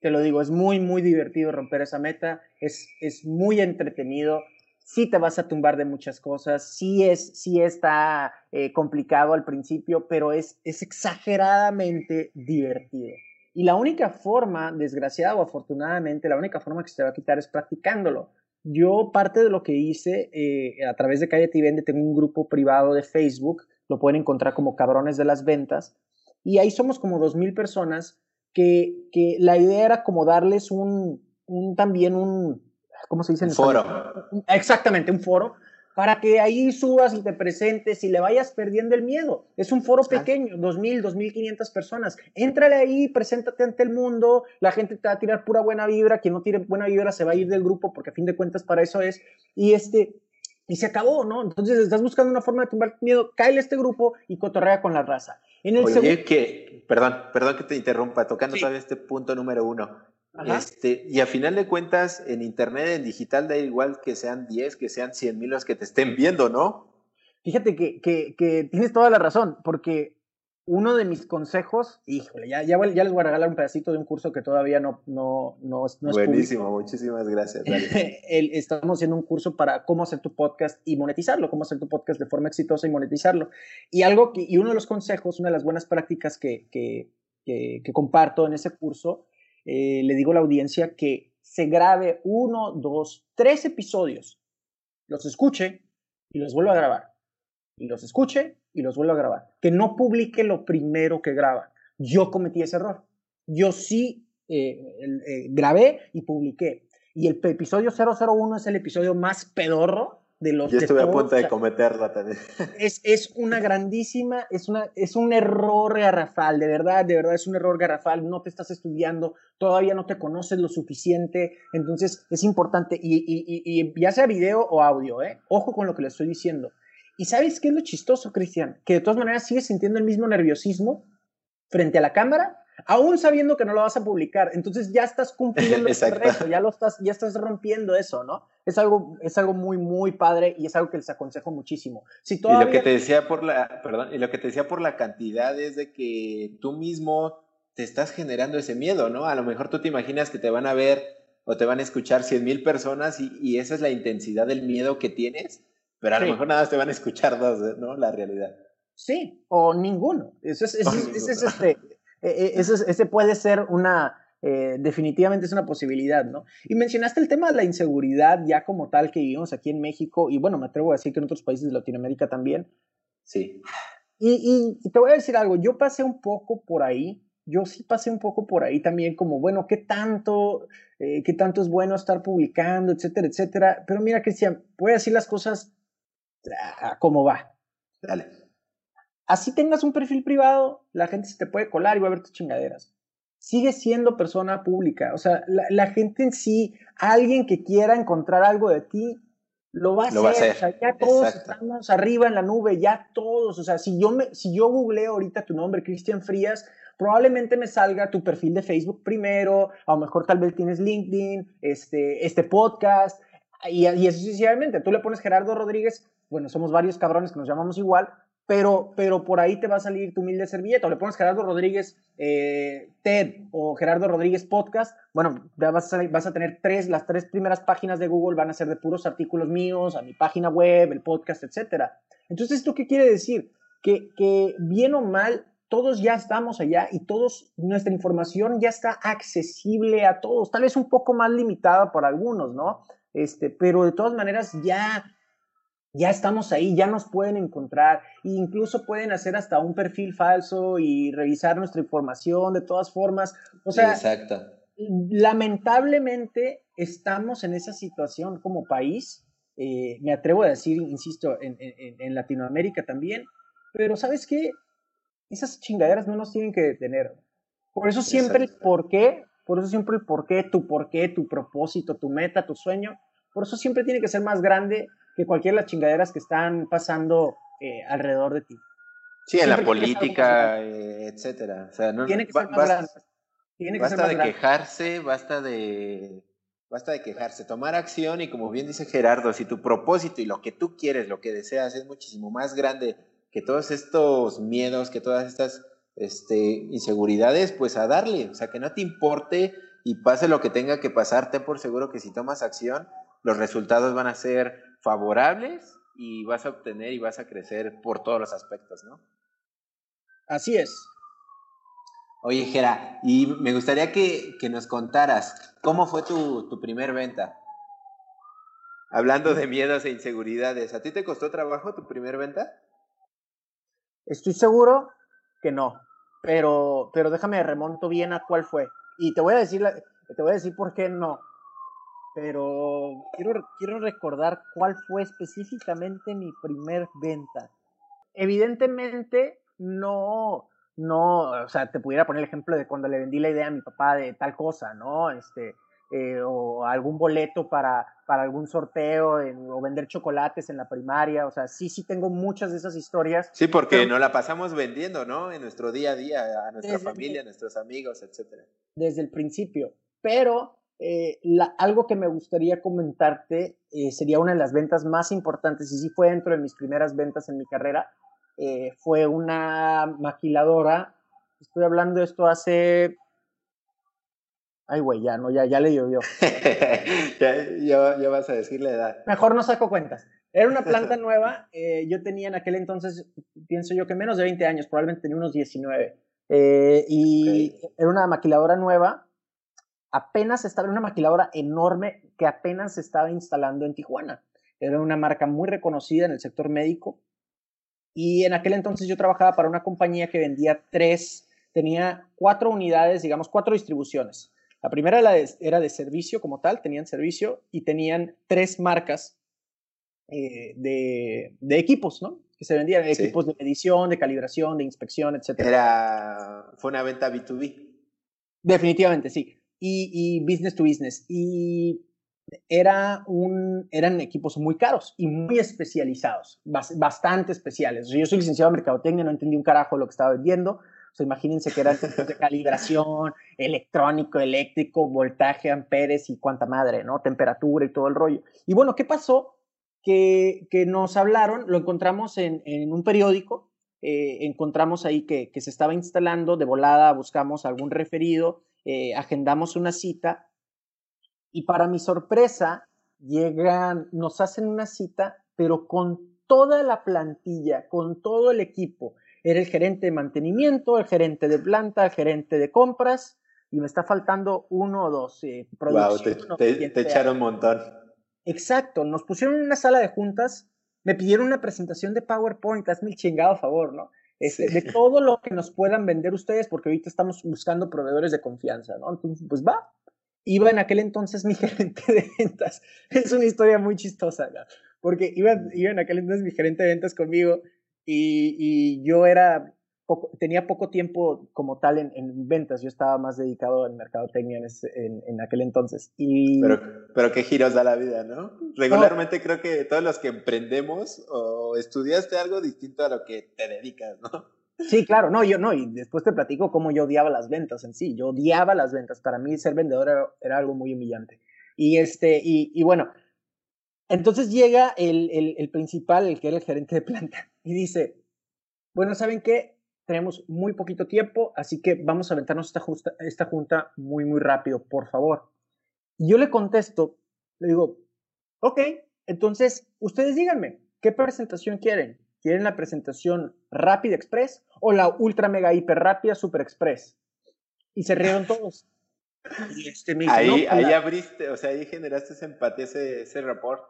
Speaker 2: te lo digo, es muy, muy divertido romper esa meta, es, es muy entretenido, sí te vas a tumbar de muchas cosas, sí, es, sí está eh, complicado al principio, pero es, es exageradamente divertido. Y la única forma, desgraciada o afortunadamente, la única forma que se te va a quitar es practicándolo. Yo parte de lo que hice eh, a través de Calle y Vende, tengo un grupo privado de Facebook, lo pueden encontrar como Cabrones de las Ventas, y ahí somos como 2.000 personas que, que la idea era como darles un, un también un, ¿cómo se dice?
Speaker 1: Foro.
Speaker 2: Exactamente, un foro, para que ahí subas y te presentes y le vayas perdiendo el miedo. Es un foro pequeño, 2.000, 2.500 personas. Éntrale ahí, preséntate ante el mundo, la gente te va a tirar pura buena vibra, quien no tire buena vibra se va a ir del grupo porque a fin de cuentas para eso es. Y este... Y se acabó, ¿no? Entonces estás buscando una forma de tumbar miedo, cae este grupo y cotorrea con la raza.
Speaker 1: En el Oye, que, perdón, perdón que te interrumpa, tocando todavía este punto número uno. Este, y a final de cuentas, en internet, en digital, da igual que sean 10, que sean 100 mil los que te estén viendo, ¿no?
Speaker 2: Fíjate que, que, que, tienes toda la razón, porque uno de mis consejos, híjole, ya, ya, ya, les voy a regalar un pedacito de un curso que todavía no, no, no, es
Speaker 1: Buenísimo, muchísimas gracias.
Speaker 2: estamos haciendo un curso para cómo hacer tu podcast y monetizarlo, cómo hacer tu podcast de forma exitosa y monetizarlo. Y, algo que, y uno de los consejos, una de las buenas prácticas que, que, que comparto en ese curso, eh, le digo a la audiencia que se grabe uno, dos, tres episodios, los escuche y los vuelva a grabar. Y los escuche y los vuelvo a grabar. Que no publique lo primero que graba. Yo cometí ese error. Yo sí eh, eh, grabé y publiqué. Y el episodio 001 es el episodio más pedorro de los...
Speaker 1: Yo estuve a punto de cometerla también.
Speaker 2: Es, es una grandísima, es, una, es un error garrafal, de verdad, de verdad es un error garrafal. No te estás estudiando, todavía no te conoces lo suficiente. Entonces es importante, y, y, y, y ya sea video o audio, ¿eh? ojo con lo que le estoy diciendo y sabes qué es lo chistoso, Cristian? Que de todas maneras sigues sintiendo el mismo nerviosismo frente a la cámara, aún sabiendo que no lo vas a publicar. Entonces ya estás cumpliendo ese reto, ya lo estás, ya estás rompiendo eso, ¿no? Es algo, es algo muy, muy padre y es algo que les aconsejo muchísimo.
Speaker 1: Si todavía... Y lo que te decía por la, perdón, y lo que te decía por la cantidad es de que tú mismo te estás generando ese miedo, ¿no? A lo mejor tú te imaginas que te van a ver o te van a escuchar 100 mil personas y, y esa es la intensidad del miedo que tienes pero a lo mejor nada más te van a escuchar dos, ¿no? La realidad.
Speaker 2: Sí, o ninguno. Eso es, este, e, e, ese, puede ser una, eh, definitivamente es una posibilidad, ¿no? Y mencionaste el tema de la inseguridad ya como tal que vivimos aquí en México y bueno, me atrevo a decir que en otros países de Latinoamérica también.
Speaker 1: Sí.
Speaker 2: Y, y, te voy a decir algo, yo pasé un poco por ahí, yo sí pasé un poco por ahí también como, bueno, ¿qué tanto, eh, qué tanto es bueno estar publicando, etcétera, etcétera? Pero mira, Cristian, voy a decir las cosas cómo va.
Speaker 1: Dale.
Speaker 2: Así tengas un perfil privado, la gente se te puede colar y va a ver tus chingaderas. Sigue siendo persona pública. O sea, la, gente en sí, alguien que quiera encontrar algo de ti, lo va a hacer. O sea, ya todos estamos arriba en la nube, ya todos. O sea, si yo, me, si yo googleo ahorita tu nombre, Cristian Frías, probablemente me salga tu perfil de Facebook primero, a lo mejor tal vez tienes LinkedIn, este, este podcast, y, y eso sucesivamente. Tú le pones Gerardo Rodríguez, bueno, somos varios cabrones que nos llamamos igual, pero, pero por ahí te va a salir tu humilde servilleta. O le pones Gerardo Rodríguez eh, TED o Gerardo Rodríguez Podcast. Bueno, vas a, vas a tener tres, las tres primeras páginas de Google van a ser de puros artículos míos, a mi página web, el podcast, etc. Entonces, ¿esto qué quiere decir? Que, que bien o mal, todos ya estamos allá y todos, nuestra información ya está accesible a todos, tal vez un poco más limitada por algunos, ¿no? Este, pero de todas maneras ya, ya estamos ahí, ya nos pueden encontrar, e incluso pueden hacer hasta un perfil falso y revisar nuestra información de todas formas. O sea,
Speaker 1: Exacto.
Speaker 2: lamentablemente estamos en esa situación como país, eh, me atrevo a decir, insisto, en, en Latinoamérica también, pero ¿sabes qué? Esas chingaderas no nos tienen que detener. Por eso siempre el por qué, por eso siempre el por qué, tu por qué, tu propósito, tu meta, tu sueño, por eso siempre tiene que ser más grande que cualquier de las chingaderas que están pasando eh, alrededor de ti.
Speaker 1: Sí, en la política, eh, etcétera. O sea, no,
Speaker 2: tiene que ser más grande.
Speaker 1: Tiene que basta ser más de quejarse, basta de basta de quejarse, tomar acción y como bien dice Gerardo, si tu propósito y lo que tú quieres, lo que deseas es muchísimo más grande que todos estos miedos, que todas estas este, inseguridades, pues a darle, o sea, que no te importe y pase lo que tenga que pasar, ten por seguro que si tomas acción, los resultados van a ser favorables y vas a obtener y vas a crecer por todos los aspectos, ¿no?
Speaker 2: Así es.
Speaker 1: Oye, Jera, y me gustaría que, que nos contaras, ¿cómo fue tu, tu primer venta? Hablando de miedos e inseguridades, ¿a ti te costó trabajo tu primer venta?
Speaker 2: Estoy seguro que no, pero, pero déjame remonto bien a cuál fue. Y te voy a decir, te voy a decir por qué no. Pero quiero, quiero recordar cuál fue específicamente mi primer venta. Evidentemente, no, no, o sea, te pudiera poner el ejemplo de cuando le vendí la idea a mi papá de tal cosa, ¿no? Este, eh, o algún boleto para, para algún sorteo o vender chocolates en la primaria. O sea, sí, sí tengo muchas de esas historias.
Speaker 1: Sí, porque no la pasamos vendiendo, ¿no? En nuestro día a día, a nuestra familia, a nuestros amigos, etcétera.
Speaker 2: Desde el principio. Pero eh, la, algo que me gustaría comentarte eh, sería una de las ventas más importantes, y sí fue dentro de mis primeras ventas en mi carrera, fue una maquiladora. Estoy hablando de esto hace Ay, güey, ya, no, ya, ya le llovió.
Speaker 1: ya, ya, vas a decir la edad.
Speaker 2: Mejor no saco cuentas. Era una planta nueva, eh, yo tenía en aquel entonces, pienso yo que menos de 20 años, probablemente tenía unos 19. Eh, y era una maquiladora nueva, apenas estaba, en una maquiladora enorme que apenas se estaba instalando en Tijuana. Era una marca muy reconocida en el sector médico. Y en aquel entonces yo trabajaba para una compañía que vendía tres, tenía cuatro unidades, digamos, cuatro distribuciones. La primera era de, servicio como tal, tenían servicio y tenían tres marcas eh, de, equipos, ¿no? Que se vendían equipos de medición, de calibración, de inspección, etc.
Speaker 1: Era, fue una venta B2B.
Speaker 2: Definitivamente, sí. Y, business to business. Y era un, eran equipos muy caros y muy especializados, bastante especiales. yo soy licenciado en mercadotecnia, no entendí un carajo lo que estaba vendiendo, o sea, imagínense que eran de calibración, electrónico, eléctrico, voltaje, amperes y cuánta madre, ¿no? Temperatura y todo el rollo. Y bueno, ¿qué pasó? Que, que nos hablaron, lo encontramos en, en un periódico, eh, encontramos ahí que, que, se estaba instalando, de volada buscamos algún referido, eh, agendamos una cita y para mi sorpresa llegan, nos hacen una cita, pero con toda la plantilla, con todo el equipo, era el gerente de mantenimiento, el gerente de planta, el gerente de compras, y me está faltando uno o dos. Eh,
Speaker 1: wow, te, echaron un montón.
Speaker 2: Exacto, nos pusieron en una sala de juntas, me pidieron una presentación de PowerPoint, hazme el chingado favor, ¿no? Este, de todo lo que nos puedan vender ustedes, porque ahorita estamos buscando proveedores de confianza, ¿no? Entonces, pues va. Iba en aquel entonces mi gerente de ventas. Es una historia muy chistosa, ¿no? Porque iba, iba en aquel entonces mi gerente de ventas conmigo y, yo era, tenía poco tiempo como tal en, ventas, yo estaba más dedicado en mercadotecnia en, en, aquel entonces. Y...
Speaker 1: Pero, pero qué giros da la vida, ¿no? Regularmente creo que todos los que emprendemos o estudiaste algo distinto a lo que te dedicas, ¿no?
Speaker 2: Sí, claro, no, yo no, y después te platico cómo yo odiaba las ventas en sí, yo odiaba las ventas, para mí ser vendedor era, algo muy humillante. Y, este, y, y bueno, entonces llega el, el, el, principal, el que era el gerente de planta, y dice, bueno, ¿saben qué? Tenemos muy poquito tiempo, así que vamos a aventarnos esta, justa, esta junta muy, muy rápido, por favor. Y yo le contesto, le digo, ok, entonces ustedes díganme, ¿qué presentación quieren? ¿Quieren la presentación rápida express o la ultra mega hiper rápida super express? Y se rieron todos.
Speaker 1: Este ahí, pues ahí abriste, o sea, ahí generaste ese empatía, ese, ese rapport.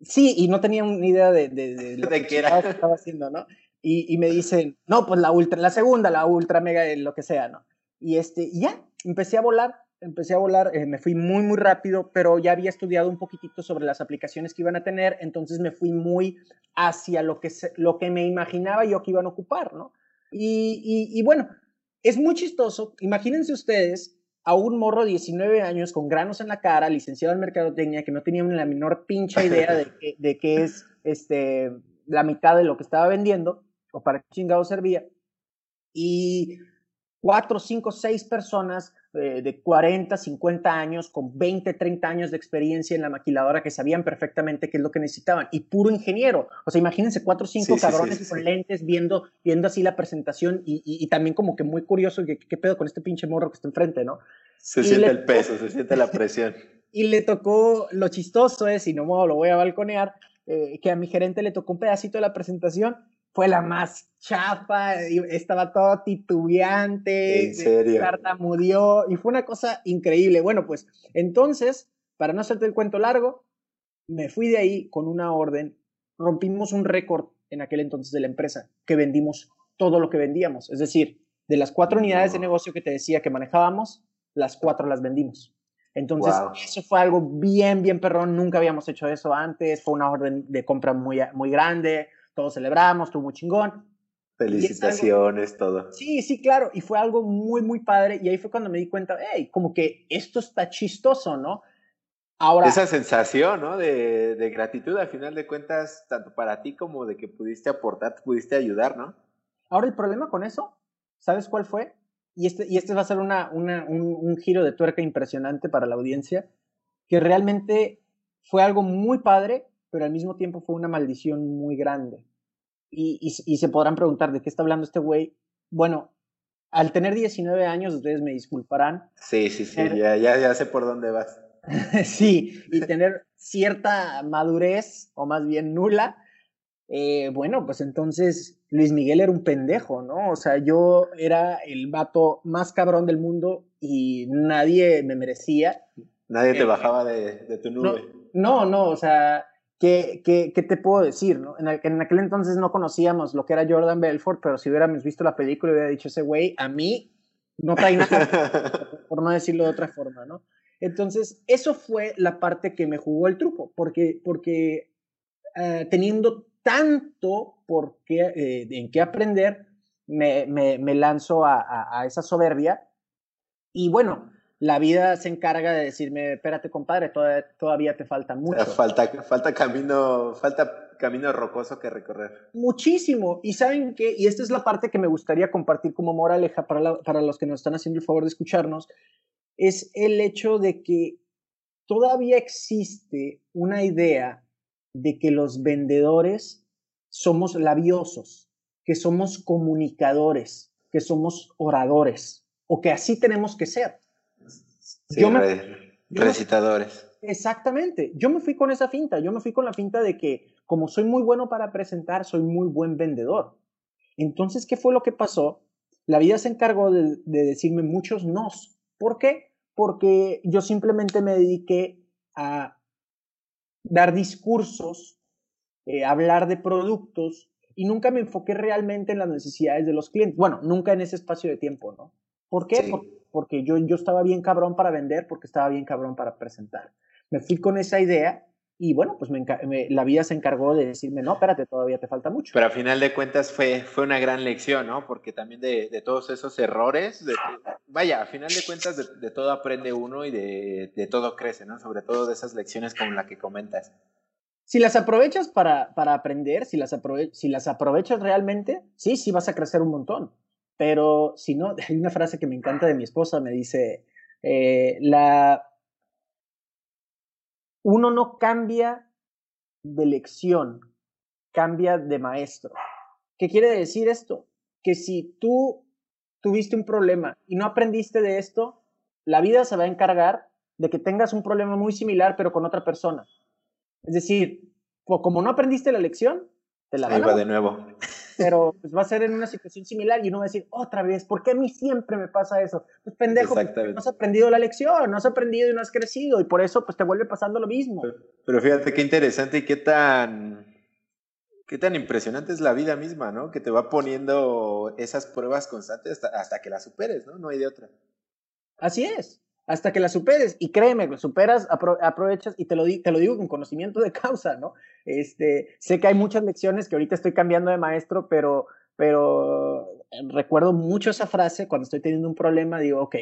Speaker 2: Sí, y no tenía ni idea de, de, lo que, estaba haciendo, ¿no? Y, y, me dicen, no, pues la ultra, la segunda, la ultra mega, lo que sea, ¿no? Y este, ya, empecé a volar, empecé a volar, eh, me fui muy, muy rápido, pero ya había estudiado un poquitito sobre las aplicaciones que iban a tener, entonces me fui muy hacia lo que, lo que me imaginaba yo que iban a ocupar, ¿no? Y, y, y bueno, es muy chistoso, imagínense ustedes a un morro de 19 años con granos en la cara, licenciado en mercadotecnia, que no tenía ni la menor pincha idea de, de qué es este, la mitad de lo que estaba vendiendo o para qué chingado servía. Y cuatro, cinco, seis personas eh, de 40, 50 años, con 20, 30 años de experiencia en la maquiladora que sabían perfectamente qué es lo que necesitaban. Y puro ingeniero. O sea, imagínense cuatro cinco cabrones con lentes viendo, viendo así la presentación y, y, también como que muy curioso, ¿qué, ¿qué pedo con este pinche morro que está enfrente, no?
Speaker 1: Se siente el peso, se siente la presión.
Speaker 2: y le tocó, lo chistoso es, y no lo voy a balconear, eh, que a mi gerente le tocó un pedacito de la presentación fue la más chafa, estaba todo titubeante,
Speaker 1: ¿En
Speaker 2: murió y fue una cosa increíble. Bueno, pues entonces, para no hacerte el cuento largo, me fui de ahí con una orden, rompimos un récord en aquel entonces de la empresa, que vendimos todo lo que vendíamos, es decir, de las cuatro unidades de negocio que te decía que manejábamos, las cuatro las vendimos. Entonces, eso fue algo bien, bien perrón, nunca habíamos hecho eso antes, fue una orden de compra muy, muy grande, todos celebramos, estuvo muy chingón.
Speaker 1: Felicitaciones, todo.
Speaker 2: Sí, sí, claro, y fue algo muy, muy padre, y ahí fue cuando me di cuenta, hey, como que esto está chistoso, ¿no?
Speaker 1: Ahora... Esa sensación, ¿no? De, de gratitud, al final de cuentas, tanto para ti como de que pudiste aportar, pudiste ayudar, ¿no?
Speaker 2: Ahora, el problema con eso, ¿sabes cuál fue? Y este, y este va a ser una, una, un, un giro de tuerca impresionante para la audiencia, que realmente fue algo muy padre, pero al mismo tiempo fue una maldición muy grande. Y, y, se podrán preguntar, ¿de qué está hablando este güey? Bueno, al tener 19 años, ustedes me disculparán.
Speaker 1: Sí, sí, sí, ya, ya, ya sé por dónde vas.
Speaker 2: sí, y tener cierta madurez, o más bien nula, eh, bueno, pues entonces Luis Miguel era un pendejo, ¿no? O sea, yo era el vato más cabrón del mundo y nadie me merecía.
Speaker 1: Nadie te eh, bajaba de, de, tu nube.
Speaker 2: No, no, no, o sea, ¿Qué, qué, qué te puedo decir? ¿no? En, en, aquel entonces no conocíamos lo que era Jordan Belfort, pero si hubiéramos visto la película hubiera dicho ese güey, a mí no trae nada, por no decirlo de otra forma, ¿no? Entonces, eso fue la parte que me jugó el truco, porque, porque uh, teniendo tanto por qué, eh, en qué aprender, me, me, me lanzo a, a, a esa soberbia. Y bueno, la vida se encarga de decirme, espérate compadre, todavía, todavía te falta mucho.
Speaker 1: Falta, falta, camino, falta camino rocoso que recorrer.
Speaker 2: Muchísimo. Y saben qué, y esta es la parte que me gustaría compartir como moraleja para, para los que nos están haciendo el favor de escucharnos, es el hecho de que todavía existe una idea de que los vendedores somos labiosos, que somos comunicadores, que somos oradores, o que así tenemos que ser
Speaker 1: yo me, recitadores.
Speaker 2: exactamente. Yo me fui con esa finta. Yo me fui con la finta de que, como soy muy bueno para presentar, soy muy buen vendedor. Entonces, ¿qué fue lo que pasó? La vida se encargó de, decirme muchos nos. ¿Por qué? Porque yo simplemente me dediqué a dar discursos, eh, hablar de productos y nunca me enfoqué realmente en las necesidades de los clientes. Bueno, nunca en ese espacio de tiempo, ¿no? ¿Por qué? Porque, yo, yo estaba bien cabrón para vender, porque estaba bien cabrón para presentar. Me fui con esa idea y bueno, pues me, la vida se encargó de decirme, no, espérate, todavía te falta mucho.
Speaker 1: Pero a final de cuentas fue, fue una gran lección, ¿no? Porque también de, de todos esos errores, de, vaya, a final de cuentas de, de todo aprende uno y de, todo crece, ¿no? Sobre todo de esas lecciones como la que comentas.
Speaker 2: Si las aprovechas para, para aprender, si las, si las aprovechas realmente, sí, sí vas a crecer un montón. Pero si no, hay una frase que me encanta de mi esposa, me dice, eh, la... uno no cambia de lección, cambia de maestro. ¿Qué quiere decir esto? Que si tú tuviste un problema y no aprendiste de esto, la vida se va a encargar de que tengas un problema muy similar pero con otra persona. Es decir, como no aprendiste la lección,
Speaker 1: te la Ahí va de nuevo.
Speaker 2: Pero pues, va a ser en una situación similar y uno va a decir, otra vez, ¿por qué a mí siempre me pasa eso? Pues pendejo, no has aprendido la lección, no has aprendido y no has crecido y por eso pues te vuelve pasando lo mismo.
Speaker 1: Pero, fíjate qué interesante y qué tan, qué tan impresionante es la vida misma, ¿no? Que te va poniendo esas pruebas constantes hasta, hasta que las superes, ¿no? No hay de otra.
Speaker 2: Así es hasta que la superes. Y créeme, lo superas, aprovechas y te lo, te lo digo con conocimiento de causa, ¿no? Este, sé que hay muchas lecciones que ahorita estoy cambiando de maestro, pero, pero recuerdo mucho esa frase cuando estoy teniendo un problema, digo, ok,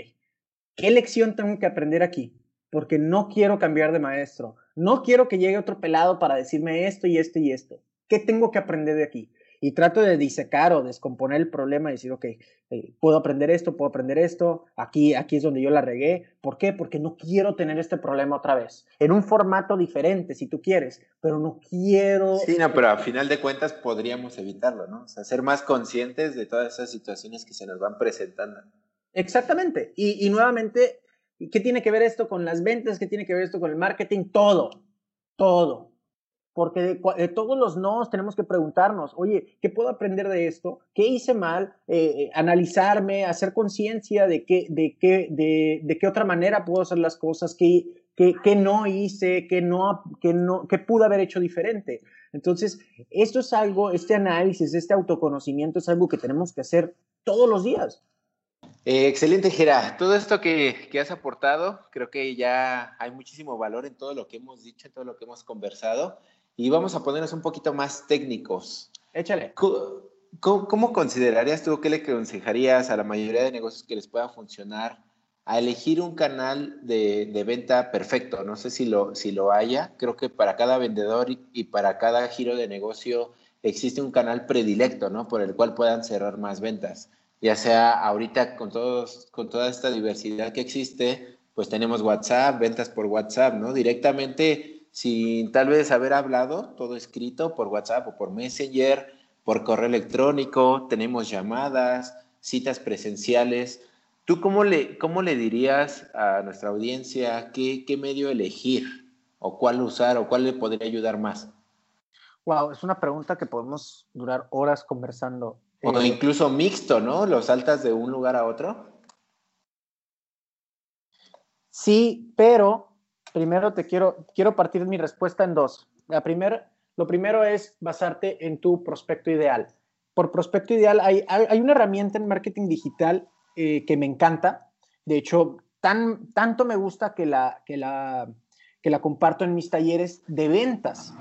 Speaker 2: ¿qué lección tengo que aprender aquí? Porque no quiero cambiar de maestro, no quiero que llegue otro pelado para decirme esto y esto y esto. ¿Qué tengo que aprender de aquí? Y trato de disecar o descomponer el problema y decir, ok, eh, puedo aprender esto, puedo aprender esto, aquí, aquí es donde yo la regué. ¿Por qué? Porque no quiero tener este problema otra vez, en un formato diferente, si tú quieres, pero no quiero...
Speaker 1: Sí, no, pero a final de cuentas podríamos evitarlo, ¿no? O sea, ser más conscientes de todas esas situaciones que se nos van presentando.
Speaker 2: Exactamente. Y, y nuevamente, ¿qué tiene que ver esto con las ventas? ¿Qué tiene que ver esto con el marketing? Todo, todo porque de, todos los no tenemos que preguntarnos, oye, ¿qué puedo aprender de esto? ¿Qué hice mal? Eh, eh, analizarme, hacer conciencia de qué, de, qué, de, de, qué otra manera puedo hacer las cosas, qué, qué, no hice, qué, no, qué, no, qué pude haber hecho diferente. Entonces, esto es algo, este análisis, este autoconocimiento es algo que tenemos que hacer todos los días.
Speaker 1: Eh, excelente, Gera. Todo esto que, que, has aportado, creo que ya hay muchísimo valor en todo lo que hemos dicho, en todo lo que hemos conversado. Y vamos a ponernos un poquito más técnicos.
Speaker 2: Échale.
Speaker 1: ¿Cómo, considerarías tú, qué le aconsejarías a la mayoría de negocios que les pueda funcionar a elegir un canal de, venta perfecto? No sé si lo, si lo haya. Creo que para cada vendedor y, para cada giro de negocio existe un canal predilecto, ¿no? Por el cual puedan cerrar más ventas. Ya sea ahorita con, todos, con toda esta diversidad que existe, pues tenemos WhatsApp, ventas por WhatsApp, ¿no? Directamente sin tal vez haber hablado, todo escrito por WhatsApp o por Messenger, por correo electrónico, tenemos llamadas, citas presenciales. ¿Tú cómo le, cómo le dirías a nuestra audiencia qué, qué medio elegir o cuál usar o cuál le podría ayudar más?
Speaker 2: Wow, es una pregunta que podemos durar horas conversando.
Speaker 1: O eh, incluso mixto, ¿no? Los saltas de un lugar a otro.
Speaker 2: Sí, pero primero te quiero, quiero partir mi respuesta en dos. La primera, lo primero es basarte en tu prospecto ideal. Por prospecto ideal hay, hay, una herramienta en marketing digital eh, que me encanta. De hecho, tan, tanto me gusta que la, que, la, que la comparto en mis talleres de ventas.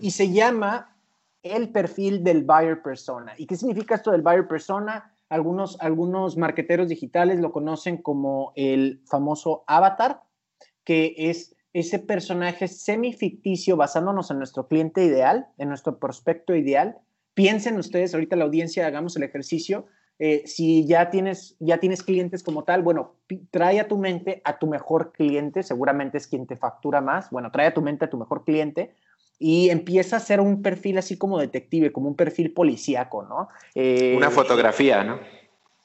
Speaker 2: Y se llama el perfil del buyer persona. ¿Y qué significa esto del buyer persona? Algunos, algunos marqueteros digitales lo conocen como el famoso avatar que es ese personaje semificticio basándonos en nuestro cliente ideal, en nuestro prospecto ideal. Piensen ustedes, ahorita la audiencia, hagamos el ejercicio. Eh, si ya tienes, ya tienes clientes como tal, bueno, trae a tu mente a tu mejor cliente, seguramente es quien te factura más. Bueno, trae a tu mente a tu mejor cliente y empieza a hacer un perfil así como detective, como un perfil policíaco, ¿no?
Speaker 1: Eh, Una fotografía, ¿no?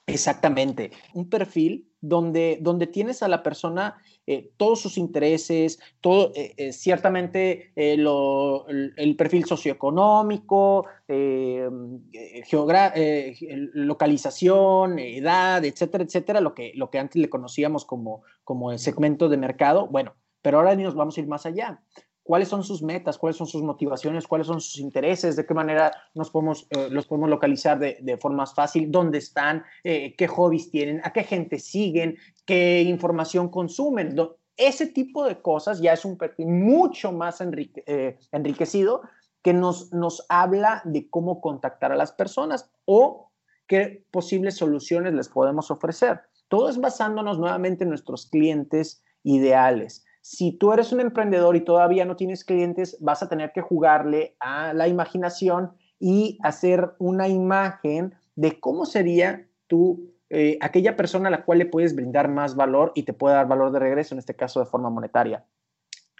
Speaker 2: Exactamente, un perfil donde, donde tienes a la persona eh, todos sus intereses, todo, eh, eh, ciertamente el perfil socioeconómico, localización, edad, etcétera, etcétera, lo que, lo que antes le conocíamos como, como el segmento de mercado. Bueno, pero ahora nos vamos a ir más allá cuáles son sus metas, cuáles son sus motivaciones, cuáles son sus intereses, de qué manera nos podemos, los podemos localizar de, de, forma más fácil, dónde están, qué hobbies tienen, a qué gente siguen, qué información consumen. Ese tipo de cosas ya es un perfil mucho más eh, enriquecido que nos, nos habla de cómo contactar a las personas o qué posibles soluciones les podemos ofrecer. Todo es basándonos nuevamente en nuestros clientes ideales. Si tú eres un emprendedor y todavía no tienes clientes, vas a tener que jugarle a la imaginación y hacer una imagen de cómo sería tu eh, aquella persona a la cual le puedes brindar más valor y te puede dar valor de regreso, en este caso de forma monetaria.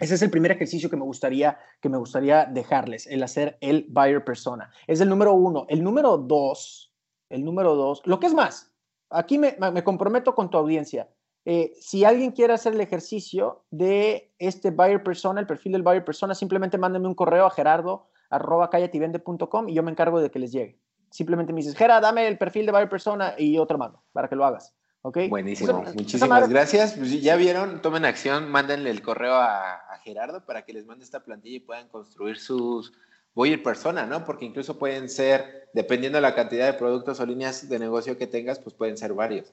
Speaker 2: Ese es el primer ejercicio que me gustaría, que me gustaría dejarles, el hacer el buyer persona. Es el número uno. El número dos, el número dos, lo que es más, aquí me comprometo con tu audiencia. Eh, si alguien quiere hacer el ejercicio de este buyer persona, el perfil del buyer persona, simplemente mándeme un correo a gerardo arroba y yo me encargo de que les llegue. Simplemente me dices, Gera, dame el perfil de buyer persona y otro mando para que lo hagas.
Speaker 1: Buenísimo, muchísimas gracias. Pues ya vieron, tomen acción, mándenle el correo a, Gerardo para que les mande esta plantilla y puedan construir sus buyer persona, ¿no? Porque incluso pueden ser, dependiendo de la cantidad de productos o líneas de negocio que tengas, pues pueden ser varios.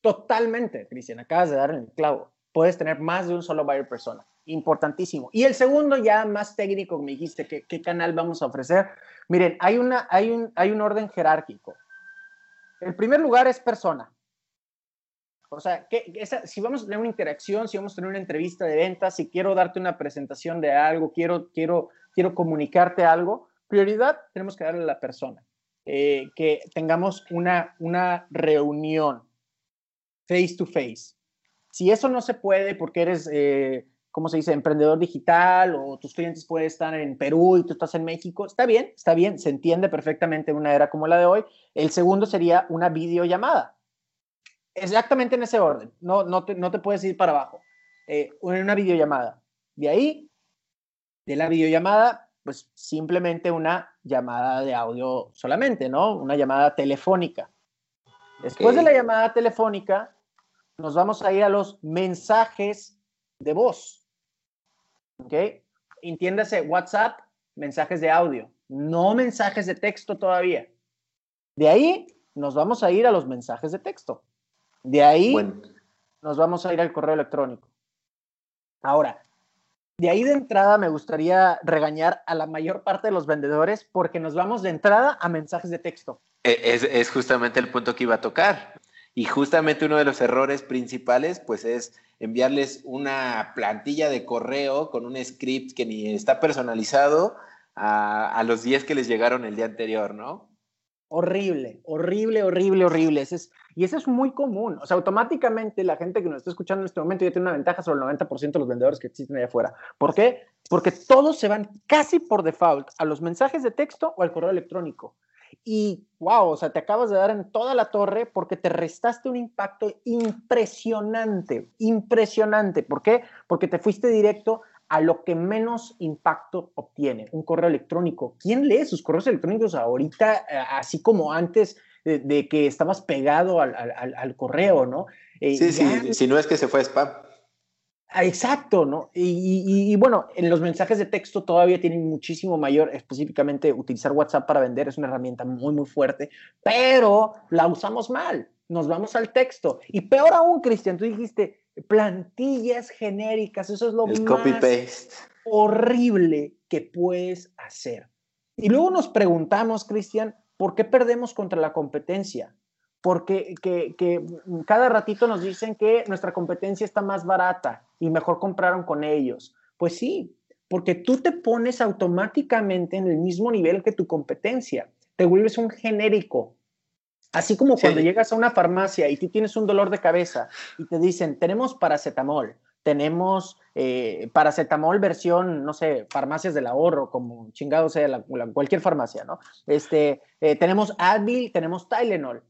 Speaker 2: Totalmente, Cristian, acabas de dar el clavo. Puedes tener más de un solo buyer persona. Importantísimo. Y el segundo, ya más técnico, me dijiste, ¿qué, qué canal vamos a ofrecer? Miren, hay, una, hay, un, hay un orden jerárquico. El primer lugar es persona. O sea, que, si vamos a tener una interacción, si vamos a tener una entrevista de ventas, si quiero darte una presentación de algo, quiero, quiero, quiero comunicarte algo, prioridad tenemos que darle a la persona. Eh, que tengamos una, una reunión face to face. Si eso no se puede porque eres, eh, ¿cómo se dice?, emprendedor digital o tus clientes pueden estar en Perú y tú estás en México, está bien, está bien, se entiende perfectamente en una era como la de hoy. El segundo sería una videollamada exactamente en ese orden. No, no, te, no te puedes ir para abajo. Eh, una videollamada. De ahí, de la videollamada, pues simplemente una llamada de audio solamente, ¿no? Una llamada telefónica. Después de la llamada telefónica, nos vamos a ir a los mensajes de voz. ¿Ok? Entiéndase, WhatsApp, mensajes de audio, no mensajes de texto todavía. De ahí nos vamos a ir a los mensajes de texto. De ahí nos vamos a ir al correo electrónico. Ahora, de ahí de entrada me gustaría regañar a la mayor parte de los vendedores porque nos vamos de entrada a mensajes de texto.
Speaker 1: E, es, es, justamente el punto que iba a tocar. Y justamente uno de los errores principales, pues es enviarles una plantilla de correo con un script que ni está personalizado a, a los 10 que les llegaron el día anterior, ¿no?
Speaker 2: Horrible, horrible, horrible, horrible. es, y eso es muy común. O sea, automáticamente la gente que nos está escuchando en este momento ya tiene una ventaja sobre el 90% de los vendedores que existen allá afuera. ¿Por qué? Porque todos se van casi por default a los mensajes de texto o al correo electrónico. Y wow, o sea, te acabas de dar en toda la torre porque te restaste un impacto impresionante, impresionante. ¿Por qué? Porque te fuiste directo a lo que menos impacto obtiene, un correo electrónico. ¿Quién lee sus correos electrónicos ahorita, eh, así como antes de, que estabas pegado al, correo, ¿no?
Speaker 1: Eh, sí, sí, si no es que se fue spam.
Speaker 2: Ah, exacto, ¿no? Y, bueno, en los mensajes de texto todavía tienen muchísimo mayor, específicamente utilizar WhatsApp para vender es una herramienta muy, muy fuerte, pero la usamos mal, nos vamos al texto. Y peor aún, Cristian, tú dijiste, plantillas genéricas, eso es lo más horrible que puedes hacer. Y luego nos preguntamos, Cristian, ¿por qué perdemos contra la competencia? Porque que, que, cada ratito nos dicen que nuestra competencia está más barata y mejor compraron con ellos. Pues sí, porque tú te pones automáticamente en el mismo nivel que tu competencia. Te vuelves un genérico, Así como cuando llegas a una farmacia y tú tienes un dolor de cabeza y te dicen, tenemos paracetamol, tenemos eh, paracetamol versión, no sé, farmacias del ahorro, como chingado sea cualquier farmacia, ¿no? Este, eh, tenemos Advil, tenemos Tylenol.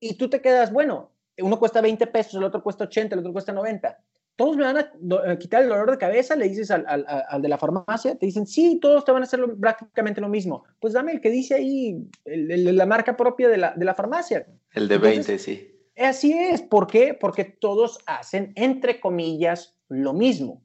Speaker 2: Y tú te quedas, bueno, uno cuesta 20 pesos, el otro cuesta 80, el otro cuesta 90 todos me van a quitar el dolor de cabeza, le dices al, al, de la farmacia, te dicen, sí, todos te van a hacer prácticamente lo mismo. Pues dame el que dice ahí, el, la marca propia de la, de la, farmacia.
Speaker 1: El de 20, sí.
Speaker 2: Así es, ¿por qué? Porque todos hacen, entre comillas, lo mismo.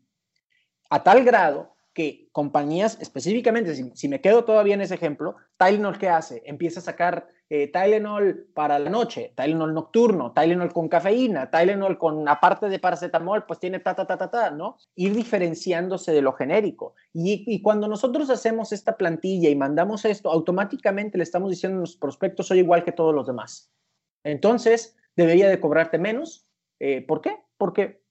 Speaker 2: A tal grado que compañías, específicamente, si, si me quedo todavía en ese ejemplo, Tylenol, ¿qué hace? Empieza a sacar eh, Tylenol para la noche, Tylenol nocturno, Tylenol con cafeína, Tylenol con, aparte de paracetamol, pues tiene ta, ta, ta, ta, ta, ¿no? Ir diferenciándose de lo genérico. Y, y cuando nosotros hacemos esta plantilla y mandamos esto, automáticamente le estamos diciendo a los prospectos, soy igual que todos los demás. Entonces, debería de cobrarte menos. Eh, ¿Por qué? Porque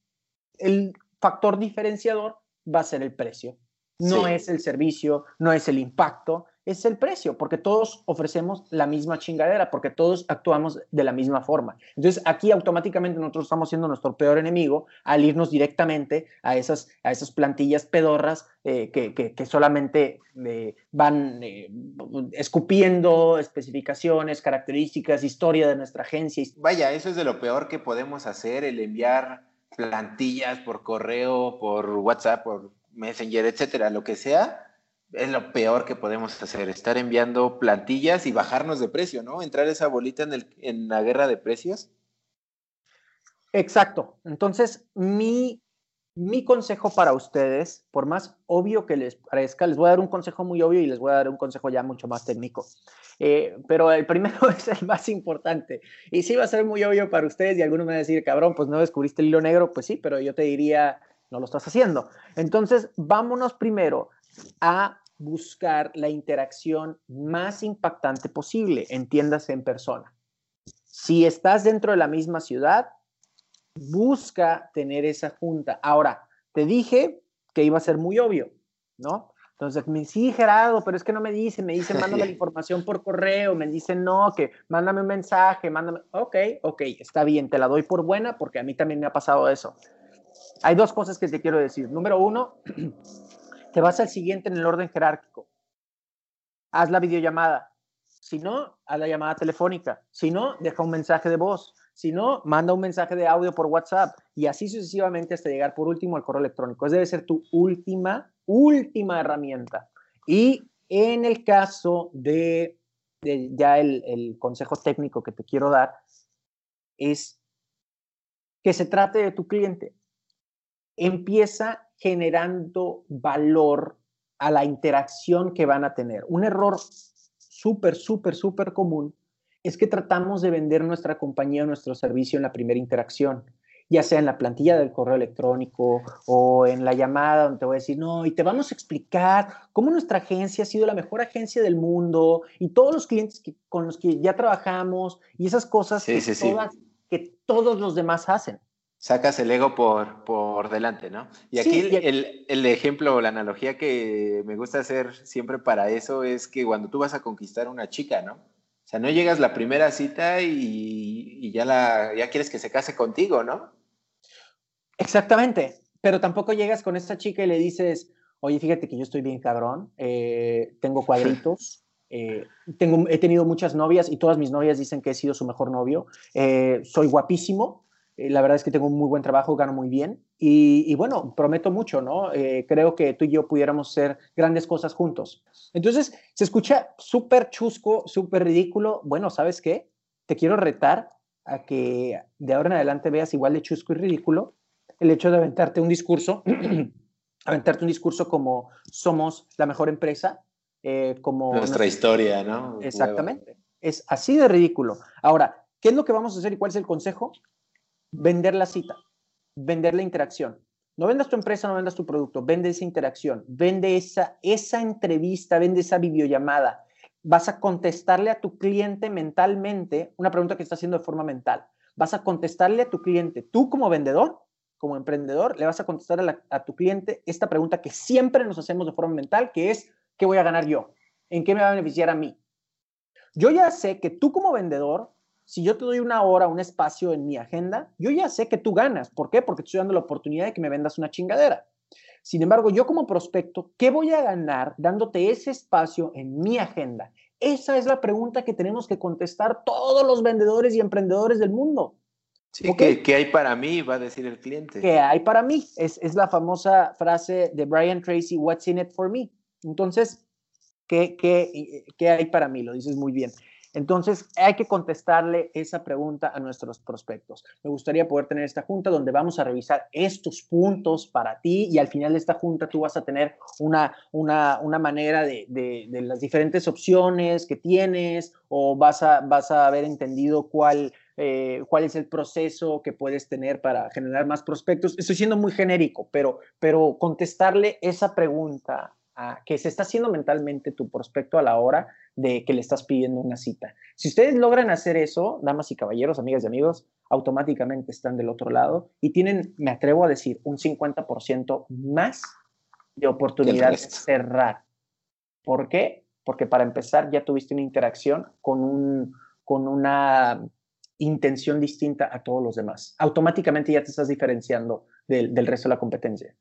Speaker 2: el factor diferenciador va a ser el precio. No es el servicio, no es el impacto, es el precio, porque todos ofrecemos la misma chingadera, porque todos actuamos de la misma forma. Entonces, aquí automáticamente nosotros estamos siendo nuestro peor enemigo al irnos directamente a esas, a esas plantillas pedorras eh, que, solamente eh, van eh, escupiendo especificaciones, características, historia de nuestra agencia.
Speaker 1: Vaya, eso es de lo peor que podemos hacer, el enviar plantillas por correo, por WhatsApp, por Messenger, etcétera, lo que sea es lo peor que podemos hacer, estar enviando plantillas y bajarnos de precio, ¿no? Entrar esa bolita en, la guerra de precios.
Speaker 2: Exacto. Entonces, mi, mi consejo para ustedes, por más obvio que les parezca, les voy a dar un consejo muy obvio y les voy a dar un consejo ya mucho más técnico. Eh, pero el primero es el más importante. Y sí va a ser muy obvio para ustedes y algunos me van a decir, cabrón, pues no descubriste el hilo negro. Pues sí, pero yo te diría, no lo estás haciendo. Entonces, vámonos primero a buscar la interacción más impactante posible, entiéndase en persona. Si estás dentro de la misma ciudad, busca tener esa junta. Ahora, te dije que iba a ser muy obvio, ¿no? Entonces, me sí, Gerardo, pero es que no me dicen, me dicen, mándame la información por correo, me dicen, no, que mándame un mensaje, mándame, ok, ok, está bien, te la doy por buena porque a mí también me ha pasado eso. Hay dos cosas que te quiero decir. Número uno, te vas al siguiente en el orden jerárquico. Haz la videollamada. Si no, haz la llamada telefónica. Si no, deja un mensaje de voz. Si no, manda un mensaje de audio por WhatsApp y así sucesivamente hasta llegar por último al correo electrónico. Esa debe ser tu última, última herramienta. Y en el caso de, ya el, el consejo técnico que te quiero dar, es que se trate de tu cliente. Empieza generando valor a la interacción que van a tener. Un error súper, súper, súper común es que tratamos de vender nuestra compañía o nuestro servicio en la primera interacción, ya sea en la plantilla del correo electrónico o en la llamada donde te voy a decir, no, y te vamos a explicar cómo nuestra agencia ha sido la mejor agencia del mundo y todos los clientes con los que ya trabajamos y esas cosas que todos los demás hacen
Speaker 1: sacas el ego por, por delante, ¿no? Y aquí el, el, ejemplo o la analogía que me gusta hacer siempre para eso es que cuando tú vas a conquistar a una chica, ¿no? O sea, no llegas la primera cita y, y ya, la, ya quieres que se case contigo, ¿no?
Speaker 2: Exactamente, pero tampoco llegas con esta chica y le dices, oye, fíjate que yo estoy bien cabrón, eh, tengo cuadritos. Eh, tengo, he tenido muchas novias y todas mis novias dicen que he sido su mejor novio. Eh, soy guapísimo, la verdad es que tengo un muy buen trabajo, gano muy bien y, bueno, prometo mucho, ¿no? Eh, creo que tú y yo pudiéramos hacer grandes cosas juntos. Entonces, se escucha súper chusco, súper ridículo. Bueno, ¿sabes qué? Te quiero retar a que de ahora en adelante veas igual de chusco y ridículo el hecho de aventarte un discurso, aventarte un discurso como somos la mejor empresa, eh, como...
Speaker 1: Nuestra historia, ¿no?
Speaker 2: Exactamente. Es así de ridículo. Ahora, ¿qué es lo que vamos a hacer y cuál es el consejo? Vender la cita, vender la interacción. No vendas tu empresa, no vendas tu producto, vende esa interacción, vende esa, esa entrevista, vende esa videollamada. Vas a contestarle a tu cliente mentalmente una pregunta que está haciendo de forma mental. Vas a contestarle a tu cliente, tú como vendedor, como emprendedor, le vas a contestar a, tu cliente esta pregunta que siempre nos hacemos de forma mental, que es, ¿qué voy a ganar yo? ¿En qué me va a beneficiar a mí? Yo ya sé que tú como vendedor si yo te doy una hora, un espacio en mi agenda, yo ya sé que tú ganas. ¿Por qué? Porque te estoy dando la oportunidad de que me vendas una chingadera. Sin embargo, yo como prospecto, ¿qué voy a ganar dándote ese espacio en mi agenda? Esa es la pregunta que tenemos que contestar todos los vendedores y emprendedores del mundo.
Speaker 1: Sí, ¿qué, hay para mí? Va a decir el cliente.
Speaker 2: ¿Qué hay para mí? Es, es la famosa frase de Brian Tracy, What's in it for me? Entonces, ¿qué, qué, qué hay para mí? Lo dices muy bien. Entonces, hay que contestarle esa pregunta a nuestros prospectos. Me gustaría poder tener esta junta donde vamos a revisar estos puntos para ti y al final de esta junta tú vas a tener una, una, manera de, de, las diferentes opciones que tienes o vas a, vas a haber entendido cuál, eh, cuál es el proceso que puedes tener para generar más prospectos. Estoy siendo muy genérico, pero, pero contestarle esa pregunta que se está haciendo mentalmente tu prospecto a la hora de que le estás pidiendo una cita. Si ustedes logran hacer eso, damas y caballeros, amigas y amigos, automáticamente están del otro lado y tienen, me atrevo a decir, un 50% más de oportunidad de cerrar. ¿Por qué? Porque para empezar ya tuviste una interacción con, un, con una intención distinta a todos los demás. Automáticamente ya te estás diferenciando del, del resto de la competencia.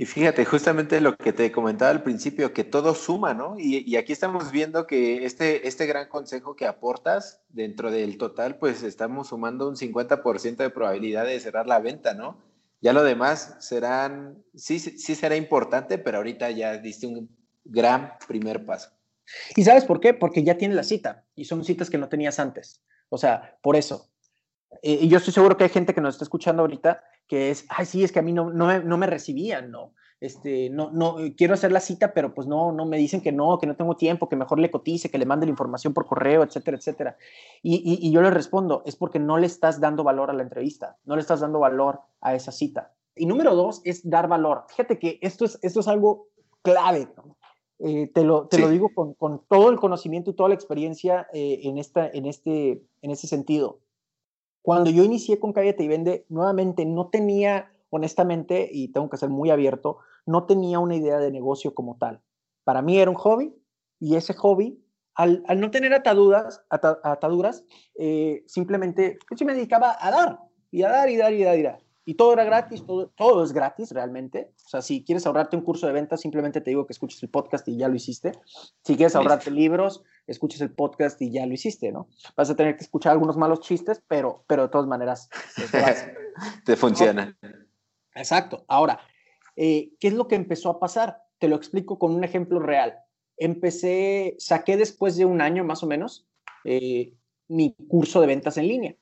Speaker 1: Y fíjate, justamente lo que te comentaba al principio, que todo suma, ¿no? Y, aquí estamos viendo que este, este gran consejo que aportas dentro del total, pues estamos sumando un 50% de probabilidad de cerrar la venta, ¿no? Ya lo demás serán, sí, sí será importante, pero ahorita ya diste un, gran primer paso.
Speaker 2: ¿Y sabes por qué? Porque ya tienes la cita y son citas que no tenías antes. O sea, por eso. Eh, y yo estoy seguro que hay gente que nos está escuchando ahorita que es, ay, sí, es que a mí no, no, me, no me recibían, ¿no? Este, no, no, quiero hacer la cita, pero pues no, no, me dicen que no, que no tengo tiempo, que mejor le cotice, que le mande la información por correo, etcétera, etcétera. Y, y, y yo le respondo, es porque no le estás dando valor a la entrevista, no le estás dando valor a esa cita. Y número dos es dar valor. Fíjate que esto es, esto es algo clave. ¿no? Eh, te lo, te sí. lo digo con, con, todo el conocimiento y toda la experiencia eh, en, esta, en, este, en este sentido. Cuando yo inicié con Cállate y Vende, nuevamente no tenía, honestamente, y tengo que ser muy abierto, no tenía una idea de negocio como tal. Para mí era un hobby y ese hobby, al, al no tener ataduras, ataduras eh, simplemente pues, me dedicaba a dar y a dar y dar y dar dar y todo era gratis, todo, todo es gratis realmente. O sea, si quieres ahorrarte un curso de ventas, simplemente te digo que escuches el podcast y ya lo hiciste. Si quieres ahorrarte libros, escuches el podcast y ya lo hiciste, ¿no? Vas a tener que escuchar algunos malos chistes, pero, pero de todas maneras
Speaker 1: te, te funciona.
Speaker 2: Exacto. Ahora, eh, ¿qué es lo que empezó a pasar? Te lo explico con un ejemplo real. Empecé, saqué después de un año más o menos eh, mi curso de ventas en línea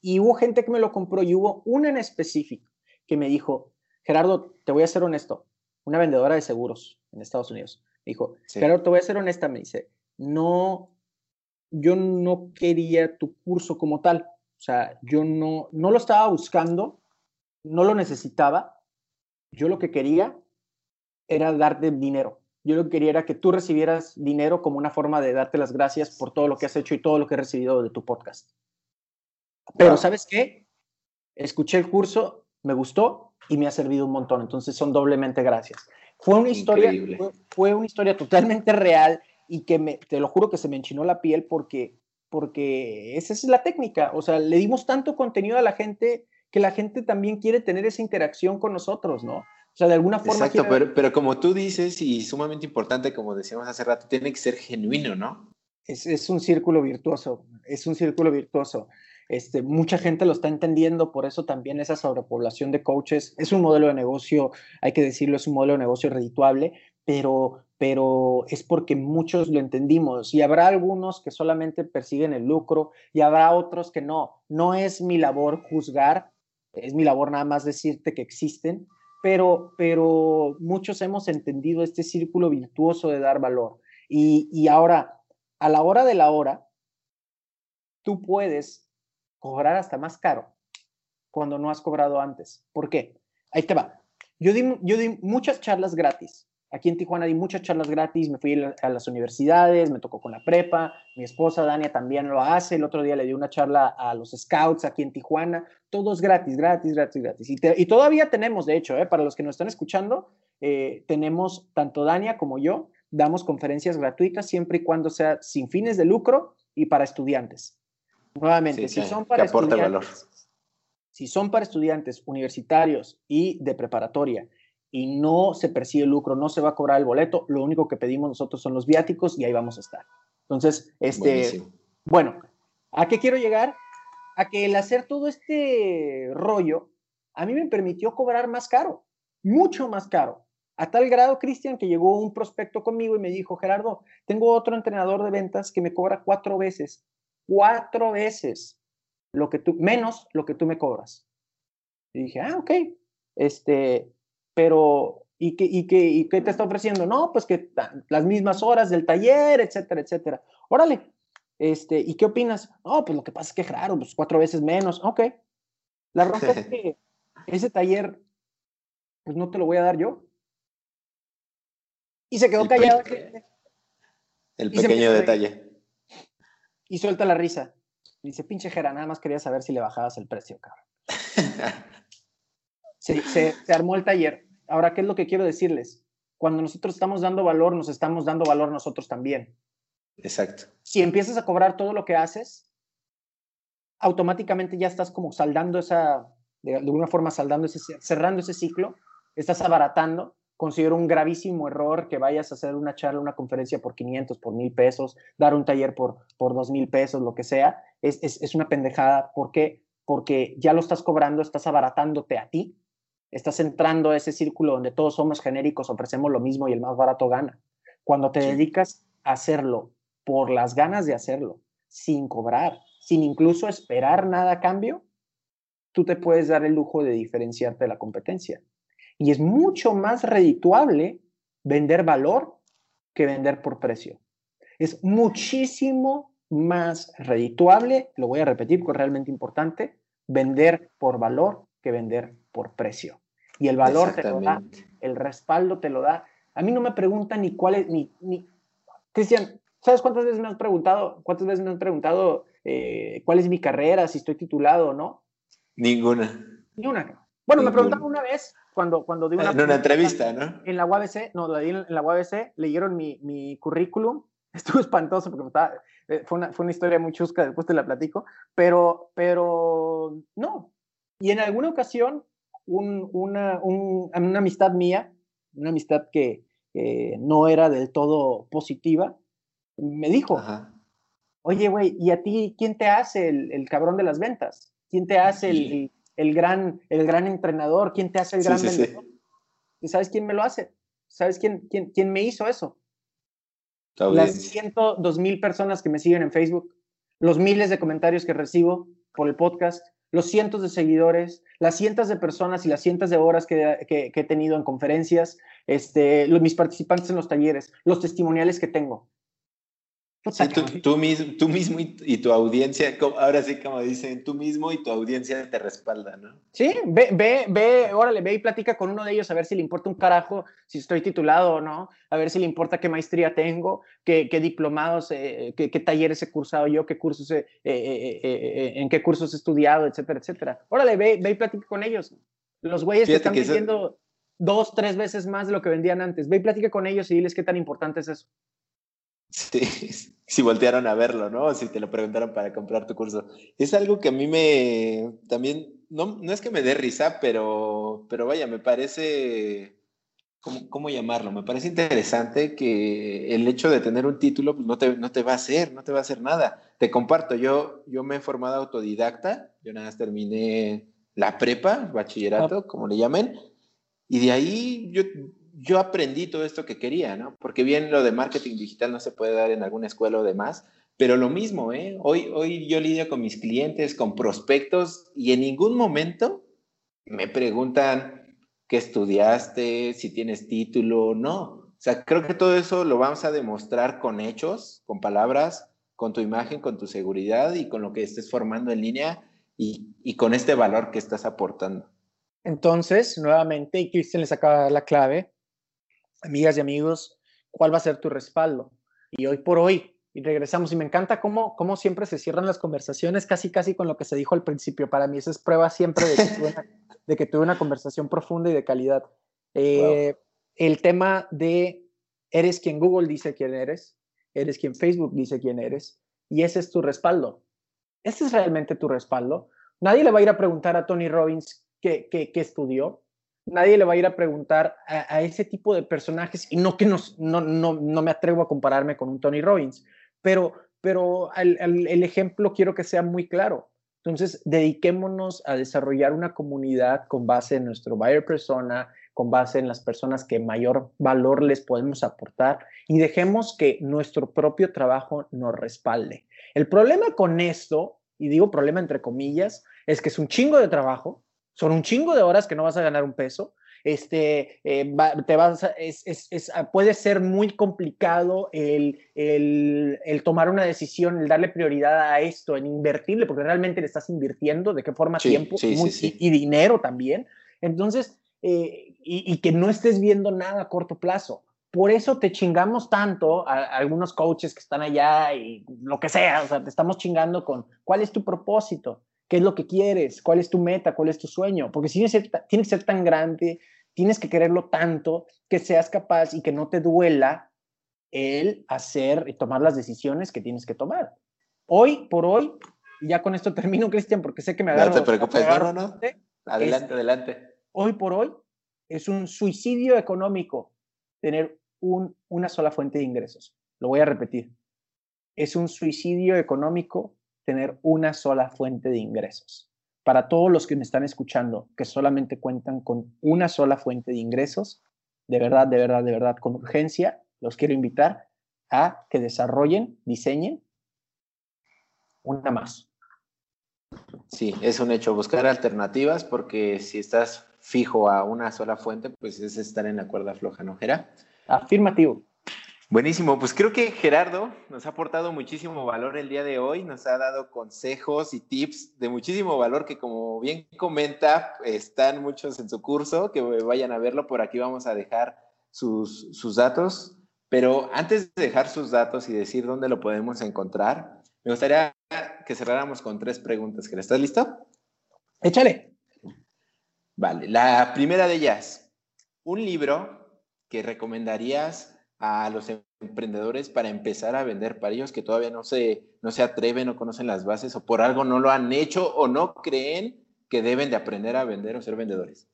Speaker 2: y hubo gente que me lo compró y hubo una en específico que me dijo, Gerardo, te voy a ser honesto, una vendedora de seguros en Estados Unidos. Me dijo, sí. Gerardo, te voy a ser honesta, me dice, no, yo no quería tu curso como tal. O sea, yo no, no lo estaba buscando, no lo necesitaba. Yo lo que quería era darte dinero. Yo lo que quería era que tú recibieras dinero como una forma de darte las gracias por todo lo que has hecho y todo lo que he recibido de tu podcast. Pero ¿sabes qué? Escuché el curso, me gustó y me ha servido un montón. Entonces son doblemente gracias. Fue una historia, fue, fue, una historia totalmente real y que me, te lo juro que se me enchinó la piel porque, porque esa es la técnica. O sea, le dimos tanto contenido a la gente que la gente también quiere tener esa interacción con nosotros, ¿no? O sea, de alguna forma.
Speaker 1: Exacto, quiere... pero, pero como tú dices, y sumamente importante, como decíamos hace rato, tiene que ser genuino, ¿no?
Speaker 2: Es, es un círculo virtuoso, es un círculo virtuoso. Este, mucha gente lo está entendiendo, por eso también esa sobrepoblación de coaches es un modelo de negocio, hay que decirlo, es un modelo de negocio redituable, pero, pero es porque muchos lo entendimos y habrá algunos que solamente persiguen el lucro y habrá otros que no. No es mi labor juzgar, es mi labor nada más decirte que existen, pero, pero muchos hemos entendido este círculo virtuoso de dar valor. Y, y ahora, a la hora de la hora, tú puedes cobrar hasta más caro cuando no has cobrado antes. ¿Por qué? Ahí te va. Yo di, yo di muchas charlas gratis. Aquí en Tijuana di muchas charlas gratis, me fui a las universidades, me tocó con la prepa, mi esposa Dania también lo hace, el otro día le di una charla a los scouts aquí en Tijuana, todos gratis, gratis, gratis, gratis. Y, te, y todavía tenemos, de hecho, eh, para los que nos están escuchando, eh, tenemos tanto Dania como yo, damos conferencias gratuitas siempre y cuando sea sin fines de lucro y para estudiantes. Nuevamente, sí, si, son para estudiantes, si son para estudiantes universitarios y de preparatoria y no se percibe lucro, no se va a cobrar el boleto, lo único que pedimos nosotros son los viáticos y ahí vamos a estar. Entonces, este, Buenísimo. bueno, ¿a qué quiero llegar? A que el hacer todo este rollo a mí me permitió cobrar más caro, mucho más caro. A tal grado, Cristian, que llegó un prospecto conmigo y me dijo, Gerardo, tengo otro entrenador de ventas que me cobra cuatro veces cuatro veces lo que tú, menos lo que tú me cobras. Y dije, ah, ok, este, pero, ¿y qué, y qué, y qué te está ofreciendo? No, pues que las mismas horas del taller, etcétera, etcétera. Órale, este, ¿y qué opinas? No, pues lo que pasa es que, claro, pues cuatro veces menos, ok. La razón es que ese taller, pues no te lo voy a dar yo. Y se quedó
Speaker 1: el
Speaker 2: callado.
Speaker 1: Pe el pequeño detalle
Speaker 2: y suelta la risa. dice, pinche Jera, nada más quería saber si le bajabas el precio, cabrón. se, se, se, armó el taller. Ahora, ¿qué es lo que quiero decirles? Cuando nosotros estamos dando valor, nos estamos dando valor nosotros también.
Speaker 1: Exacto.
Speaker 2: Si empiezas a cobrar todo lo que haces, automáticamente ya estás como saldando esa, de, de alguna forma saldando ese, cerrando ese ciclo, estás abaratando considero un gravísimo error que vayas a hacer una charla, una conferencia por 500, por 1000 pesos, dar un taller por, por 2000 pesos, lo que sea. Es, es, es una pendejada. ¿Por qué? Porque ya lo estás cobrando, estás abaratándote a ti estás entrando a ese círculo donde todos somos genéricos, ofrecemos lo mismo y el más barato gana. Cuando te dedicas a hacerlo por las ganas de hacerlo, sin cobrar, sin incluso esperar nada a cambio, tú te puedes dar el lujo de diferenciarte de la competencia. Y es mucho más redituable vender valor que vender por precio. Es muchísimo más redituable, lo voy a repetir porque es realmente importante, vender por valor que vender por precio. Y el valor te lo da, el respaldo te lo da. A mí no me preguntan ni cuál es, ni, ni, Cristian, ¿sabes cuántas veces me has preguntado, cuántas veces me has preguntado eh, cuál es mi carrera, si estoy titulado o no?
Speaker 1: Ninguna.
Speaker 2: Ni una. Bueno, me preguntaron una vez cuando, cuando di
Speaker 1: una... En una entrevista, ¿no?
Speaker 2: En la UABC, no, la di en la UABC, leyeron mi, mi currículum, estuvo espantoso porque estaba, eh, fue, una, fue una historia muy chusca, después te la platico, pero, pero no. Y en alguna ocasión, un, una, un, una amistad mía, una amistad que no era del todo positiva, me dijo, oye, güey, ¿y a ti quién te hace el, el, cabrón de las ventas? ¿Quién te hace el, el, gran, el gran entrenador? ¿Quién te hace el gran vendedor? ¿Y sabes quién me lo hace? ¿Sabes quién, quién, quién me hizo eso? Las 102 mil personas que me siguen en Facebook, los miles de comentarios que recibo por el podcast, los cientos de seguidores, las cientos de personas y las cientos de horas que, que, he tenido en conferencias, este, los, mis participantes en los talleres, los testimoniales que tengo.
Speaker 1: Sí, tú, mismo, tú mismo y, tu audiencia, ahora sí como dicen, tú mismo y tu audiencia te respalda, ¿no?
Speaker 2: Sí, ve, ve, ve, órale, ve y platica con uno de ellos a ver si le importa un carajo si estoy titulado o no, a ver si le importa qué maestría tengo, qué, qué diplomados, eh, qué, qué, talleres he cursado yo, qué cursos eh, eh, en qué cursos he estudiado, etcétera, etcétera. Órale, ve, ve y platica con ellos. Los güeyes que están vendiendo dos, tres veces más de lo que vendían antes, ve y platica con ellos y diles qué tan importante es eso.
Speaker 1: Sí, si voltearon a verlo, ¿no? Si te lo preguntaron para comprar tu curso. Es algo que a mí me también, no, no es que me dé risa, pero, pero vaya, me parece, ¿cómo, ¿cómo, llamarlo? Me parece interesante que el hecho de tener un título pues, no, te, no te va a hacer, no te va a hacer nada. Te comparto, yo, yo me he formado autodidacta, yo nada más terminé la prepa, bachillerato, como le llamen, y de ahí yo yo aprendí todo esto que quería, ¿no? Porque bien lo de marketing digital no se puede dar en alguna escuela o demás, pero lo mismo, ¿eh? Hoy, hoy yo lidio con mis clientes, con prospectos y en ningún momento me preguntan qué estudiaste, si tienes título, no. O sea, creo que todo eso lo vamos a demostrar con hechos, con palabras, con tu imagen, con tu seguridad y con lo que estés formando en línea y, y con este valor que estás aportando.
Speaker 2: Entonces, nuevamente, y Cristian les acaba la clave, amigas y amigos, cuál va a ser tu respaldo. Y hoy por hoy, y regresamos, y me encanta cómo, cómo siempre se cierran las conversaciones, casi casi con lo que se dijo al principio. Para mí eso es prueba siempre de que tuve una, de que tuve una conversación profunda y de calidad. Eh, el tema de eres quien Google dice quién eres, eres quien Facebook dice quién eres, y ese es tu respaldo. Ese es realmente tu respaldo. Nadie le va a ir a preguntar a Tony Robbins qué, qué, qué estudió, nadie le va a ir a preguntar a, ese tipo de personajes, y no que nos, no, no, no, me atrevo a compararme con un Tony Robbins, pero, pero el ejemplo quiero que sea muy claro. Entonces, dediquémonos a desarrollar una comunidad con base en nuestro buyer persona, con base en las personas que mayor valor les podemos aportar y dejemos que nuestro propio trabajo nos respalde. El problema con esto, y digo problema entre comillas, es que es un chingo de trabajo, son un chingo de horas que no vas a ganar un peso. Este, eh, te vas es, es, ah, puede ser muy complicado el, el, el, tomar una decisión, el darle prioridad a esto, en invertirle, porque realmente le estás invirtiendo, de qué forma tiempo y, dinero también. Entonces, eh, y, que no estés viendo nada a corto plazo. Por eso te chingamos tanto a, a, algunos coaches que están allá y lo que sea, o sea, te estamos chingando con cuál es tu propósito qué es lo que quieres, cuál es tu meta, cuál es tu sueño, porque si tiene, que ser tan grande, tienes que quererlo tanto que seas capaz y que no te duela el hacer y tomar las decisiones que tienes que tomar. Hoy por hoy, ya con esto termino, Cristian, porque sé que me agarro.
Speaker 1: No te preocupes, no, no, Adelante, adelante.
Speaker 2: Hoy por hoy es un suicidio económico tener un, una sola fuente de ingresos. Lo voy a repetir. Es un suicidio económico tener una sola fuente de ingresos. para todos los que me están escuchando, que solamente cuentan con una sola fuente de ingresos, de verdad, de verdad, de verdad, con urgencia, los quiero invitar a que desarrollen, diseñen una más.
Speaker 1: Sí, es un hecho buscar alternativas porque si estás fijo a una sola fuente, pues es estar en la cuerda floja, ¿no, Gerard?
Speaker 2: Afirmativo.
Speaker 1: Buenísimo, pues creo que Gerardo nos ha aportado muchísimo valor el día de hoy, nos ha dado consejos y tips de muchísimo valor que como bien comenta, están muchos en su curso, que vayan a verlo, por aquí vamos a dejar sus, sus datos, pero antes de dejar sus datos y decir dónde lo podemos encontrar, me gustaría que cerráramos con tres preguntas. ¿Estás listo?
Speaker 2: Échale.
Speaker 1: Vale, la primera de ellas, un libro que recomendarías a los emprendedores para empezar a vender para ellos que todavía no se, no se atreven o conocen las bases o por algo no lo han hecho o no creen que deben de aprender a vender o ser vendedores?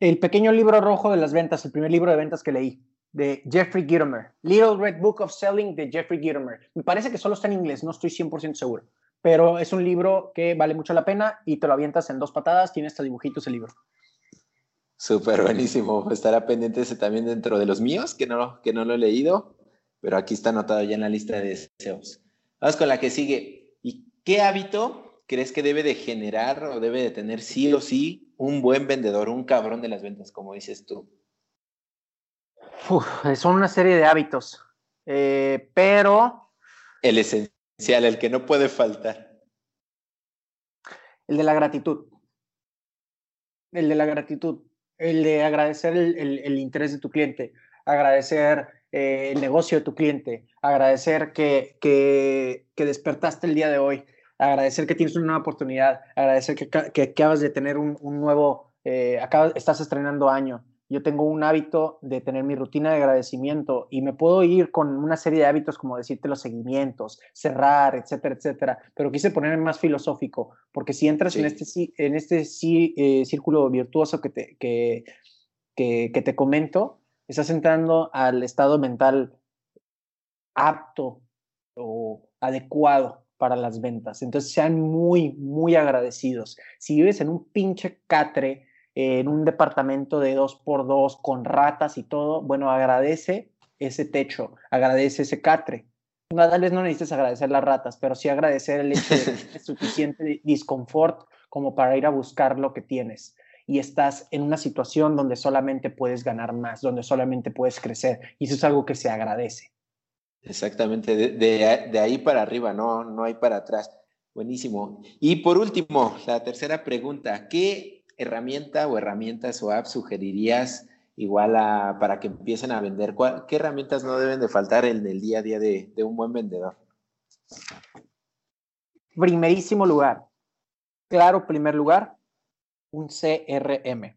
Speaker 2: El pequeño libro rojo de las ventas, el primer libro de ventas que leí de Jeffrey Gitomer. Little Red Book of Selling de Jeffrey Gitomer. Me parece que solo está en inglés, no estoy 100% seguro. Pero es un libro que vale mucho la pena y te lo avientas en dos patadas. Tiene hasta dibujitos el libro.
Speaker 1: Súper buenísimo. Estará pendiente ese también dentro de los míos, que no, que no lo he leído, pero aquí está anotado ya en la lista de deseos. Vamos con la que sigue. ¿Y qué hábito crees que debe de generar o debe de tener sí o sí un buen vendedor, un cabrón de las ventas, como dices tú?
Speaker 2: son una serie de hábitos, eh, pero...
Speaker 1: El esencial, el que no puede faltar.
Speaker 2: El de la gratitud. El de la gratitud. El de agradecer el, interés de tu cliente, agradecer eh, el negocio de tu cliente, agradecer que, que, despertaste el día de hoy, agradecer que tienes una nueva oportunidad, agradecer que, que acabas de tener un, nuevo, eh, estás estrenando año, yo tengo un hábito de tener mi rutina de agradecimiento y me puedo ir con una serie de hábitos como decirte los seguimientos, cerrar, etcétera, etcétera, pero quise ponerme más filosófico, porque si entras en este, en este eh, círculo virtuoso que te, que, que, te comento, estás entrando al estado mental apto o adecuado para las ventas. Entonces sean muy, muy agradecidos. Si vives en un pinche catre, en un departamento de dos por dos con ratas y todo, bueno, agradece ese techo, agradece ese catre. Tal vez no necesites agradecer las ratas, pero sí agradecer el hecho de que suficiente disconfort como para ir a buscar lo que tienes. Y estás en una situación donde solamente puedes ganar más, donde solamente puedes crecer. Y eso es algo que se agradece.
Speaker 1: Exactamente, de, de ahí para arriba, no, no hay para atrás. Buenísimo. Y por último, la tercera pregunta, ¿qué herramienta o herramientas o apps sugerirías igual a, para que empiecen a vender? ¿Qué herramientas no deben de faltar en el día a día de, de un buen vendedor?
Speaker 2: Primerísimo lugar, claro, primer lugar, un CRM.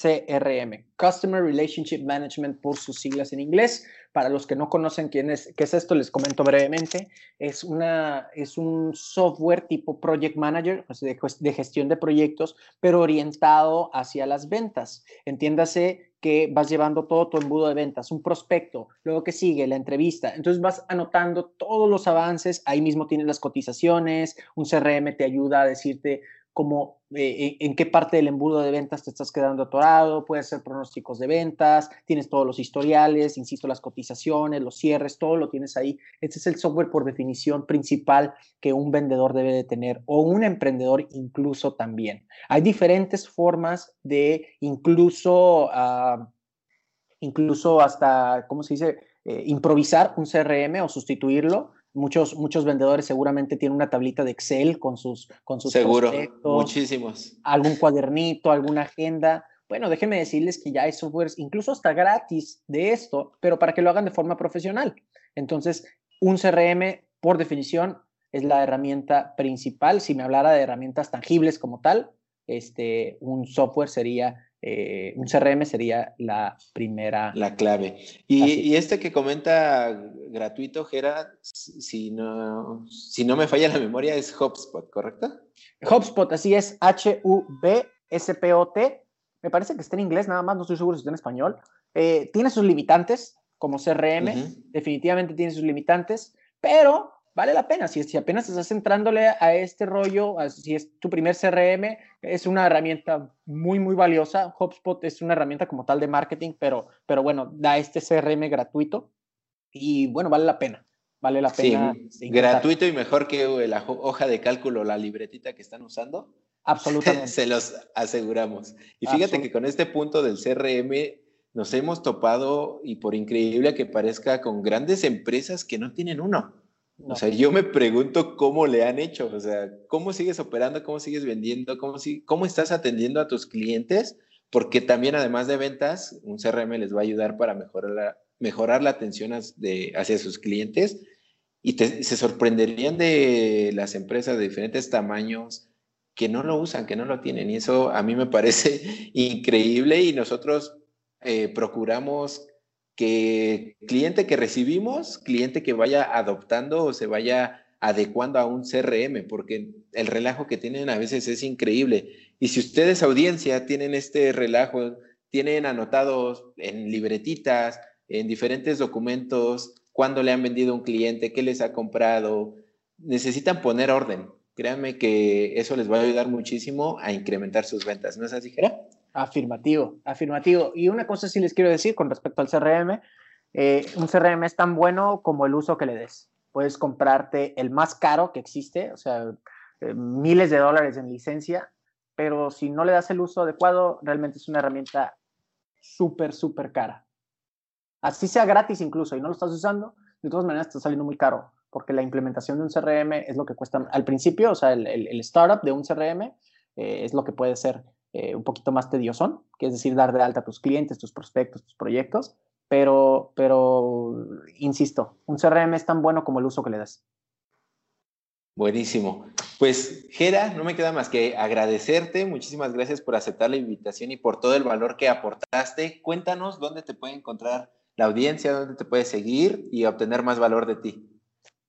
Speaker 2: CRM, Customer Relationship Management por sus siglas en inglés. Para los que no conocen quién es, qué es esto, les comento brevemente. Es, una, es un software tipo Project Manager, pues, de, de gestión de proyectos, pero orientado hacia las ventas. Entiéndase que vas llevando todo tu embudo de ventas, un prospecto, luego que sigue la entrevista. Entonces vas anotando todos los avances, ahí mismo tienes las cotizaciones, un CRM te ayuda a decirte como eh, en qué parte del embudo de ventas te estás quedando atorado, puedes hacer pronósticos de ventas, tienes todos los historiales, insisto, las cotizaciones, los cierres, todo lo tienes ahí. Este es el software por definición principal que un vendedor debe de tener o un emprendedor incluso también. Hay diferentes formas de incluso, ah, incluso hasta, ¿cómo se dice? Eh, improvisar un CRM o sustituirlo Muchos, muchos vendedores seguramente tienen una tablita de Excel con sus, con sus
Speaker 1: Seguro, muchísimos.
Speaker 2: Algún cuadernito, alguna agenda. Bueno, déjenme decirles que ya hay softwares, incluso hasta gratis de esto, pero para que lo hagan de forma profesional. Entonces, un CRM, por definición, es la herramienta principal. Si me hablara de herramientas tangibles como tal, este, un software sería eh, un CRM sería la primera.
Speaker 1: La clave. Y, este que comenta gratuito, Gera, si no, si no me falla la memoria, es HubSpot, ¿correcto?
Speaker 2: HubSpot, así es, H-U-B-S-P-O-T. Me parece que está en inglés, nada más, no estoy seguro si está en español. Eh, tiene sus limitantes, como CRM, definitivamente tiene sus limitantes, pero vale la pena. Si, si apenas estás entrándole a este rollo, si es tu primer CRM, es una herramienta muy, muy valiosa. HubSpot es una herramienta como tal de marketing, pero, pero bueno, da este CRM gratuito y bueno, vale la pena. Vale la pena.
Speaker 1: Sí, gratuito y mejor que la hoja de cálculo, la libretita que están usando.
Speaker 2: Absolutamente.
Speaker 1: Se los aseguramos. Y fíjate que con este punto del CRM nos hemos topado, y por increíble que parezca, con grandes empresas que no tienen uno. O sea, yo me pregunto cómo le han hecho, o sea, cómo sigues operando, cómo sigues vendiendo, cómo, cómo estás atendiendo a tus clientes, porque también además de ventas, un CRM les va a ayudar para mejorar la, mejorar la atención hacia sus clientes. Y se sorprenderían de las empresas de diferentes tamaños que no lo usan, que no lo tienen. Y eso a mí me parece increíble. Y nosotros eh, procuramos que cliente que recibimos, cliente que vaya adoptando o se vaya adecuando a un CRM, porque el relajo que tienen a veces es increíble. Y si ustedes, audiencia, tienen este relajo, tienen anotados en libretitas, en diferentes documentos, cuándo le han vendido a un cliente, qué les ha comprado, necesitan poner orden. Créanme que eso les va a ayudar muchísimo a incrementar sus ventas. ¿No es así, Jera?
Speaker 2: Afirmativo, afirmativo. Y una cosa sí les quiero decir con respecto al CRM, eh, un CRM es tan bueno como el uso que le des. Puedes comprarte el más caro que existe, o sea, eh, miles de dólares en licencia, pero si no le das el uso adecuado, realmente es una herramienta súper, súper cara. Así sea gratis incluso y no lo estás usando, de todas maneras está saliendo muy caro porque la implementación de un CRM es lo que cuesta al principio, o sea, el, el, startup de un CRM eh, es lo que puede ser eh, un poquito más tedioso, que es decir, dar de alta a tus clientes, tus prospectos, tus proyectos, pero, pero, insisto, un CRM es tan bueno como el uso que le das.
Speaker 1: Buenísimo. Pues, Gera, no me queda más que agradecerte. Muchísimas gracias por aceptar la invitación y por todo el valor que aportaste. Cuéntanos dónde te puede encontrar la audiencia, dónde te puede seguir y obtener más valor de ti.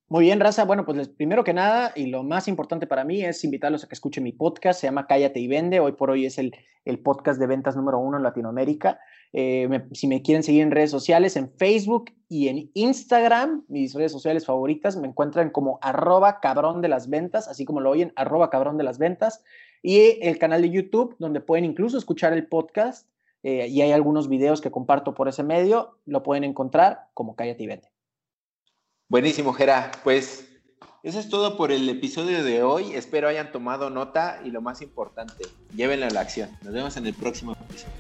Speaker 2: Muy bien, Raza. Bueno, pues primero que nada, y lo más importante para mí es invitarlos a que escuchen mi podcast. Se llama Cállate y Vende. Hoy por hoy es el, el podcast de ventas número uno en Latinoamérica. Eh, si me quieren seguir en redes sociales, en Facebook y en Instagram, mis redes sociales favoritas, me encuentran como arroba cabrón de las ventas, así como lo oyen, arroba cabrón de las ventas. Y el canal de YouTube, donde pueden incluso escuchar el podcast. Eh, y hay algunos videos que comparto por ese medio. Lo pueden encontrar como Cállate y Vende.
Speaker 1: Buenísimo, Jera. Pues eso es todo por el episodio de hoy. Espero hayan tomado nota y lo más importante, llévenla a la acción. Nos vemos en el próximo episodio.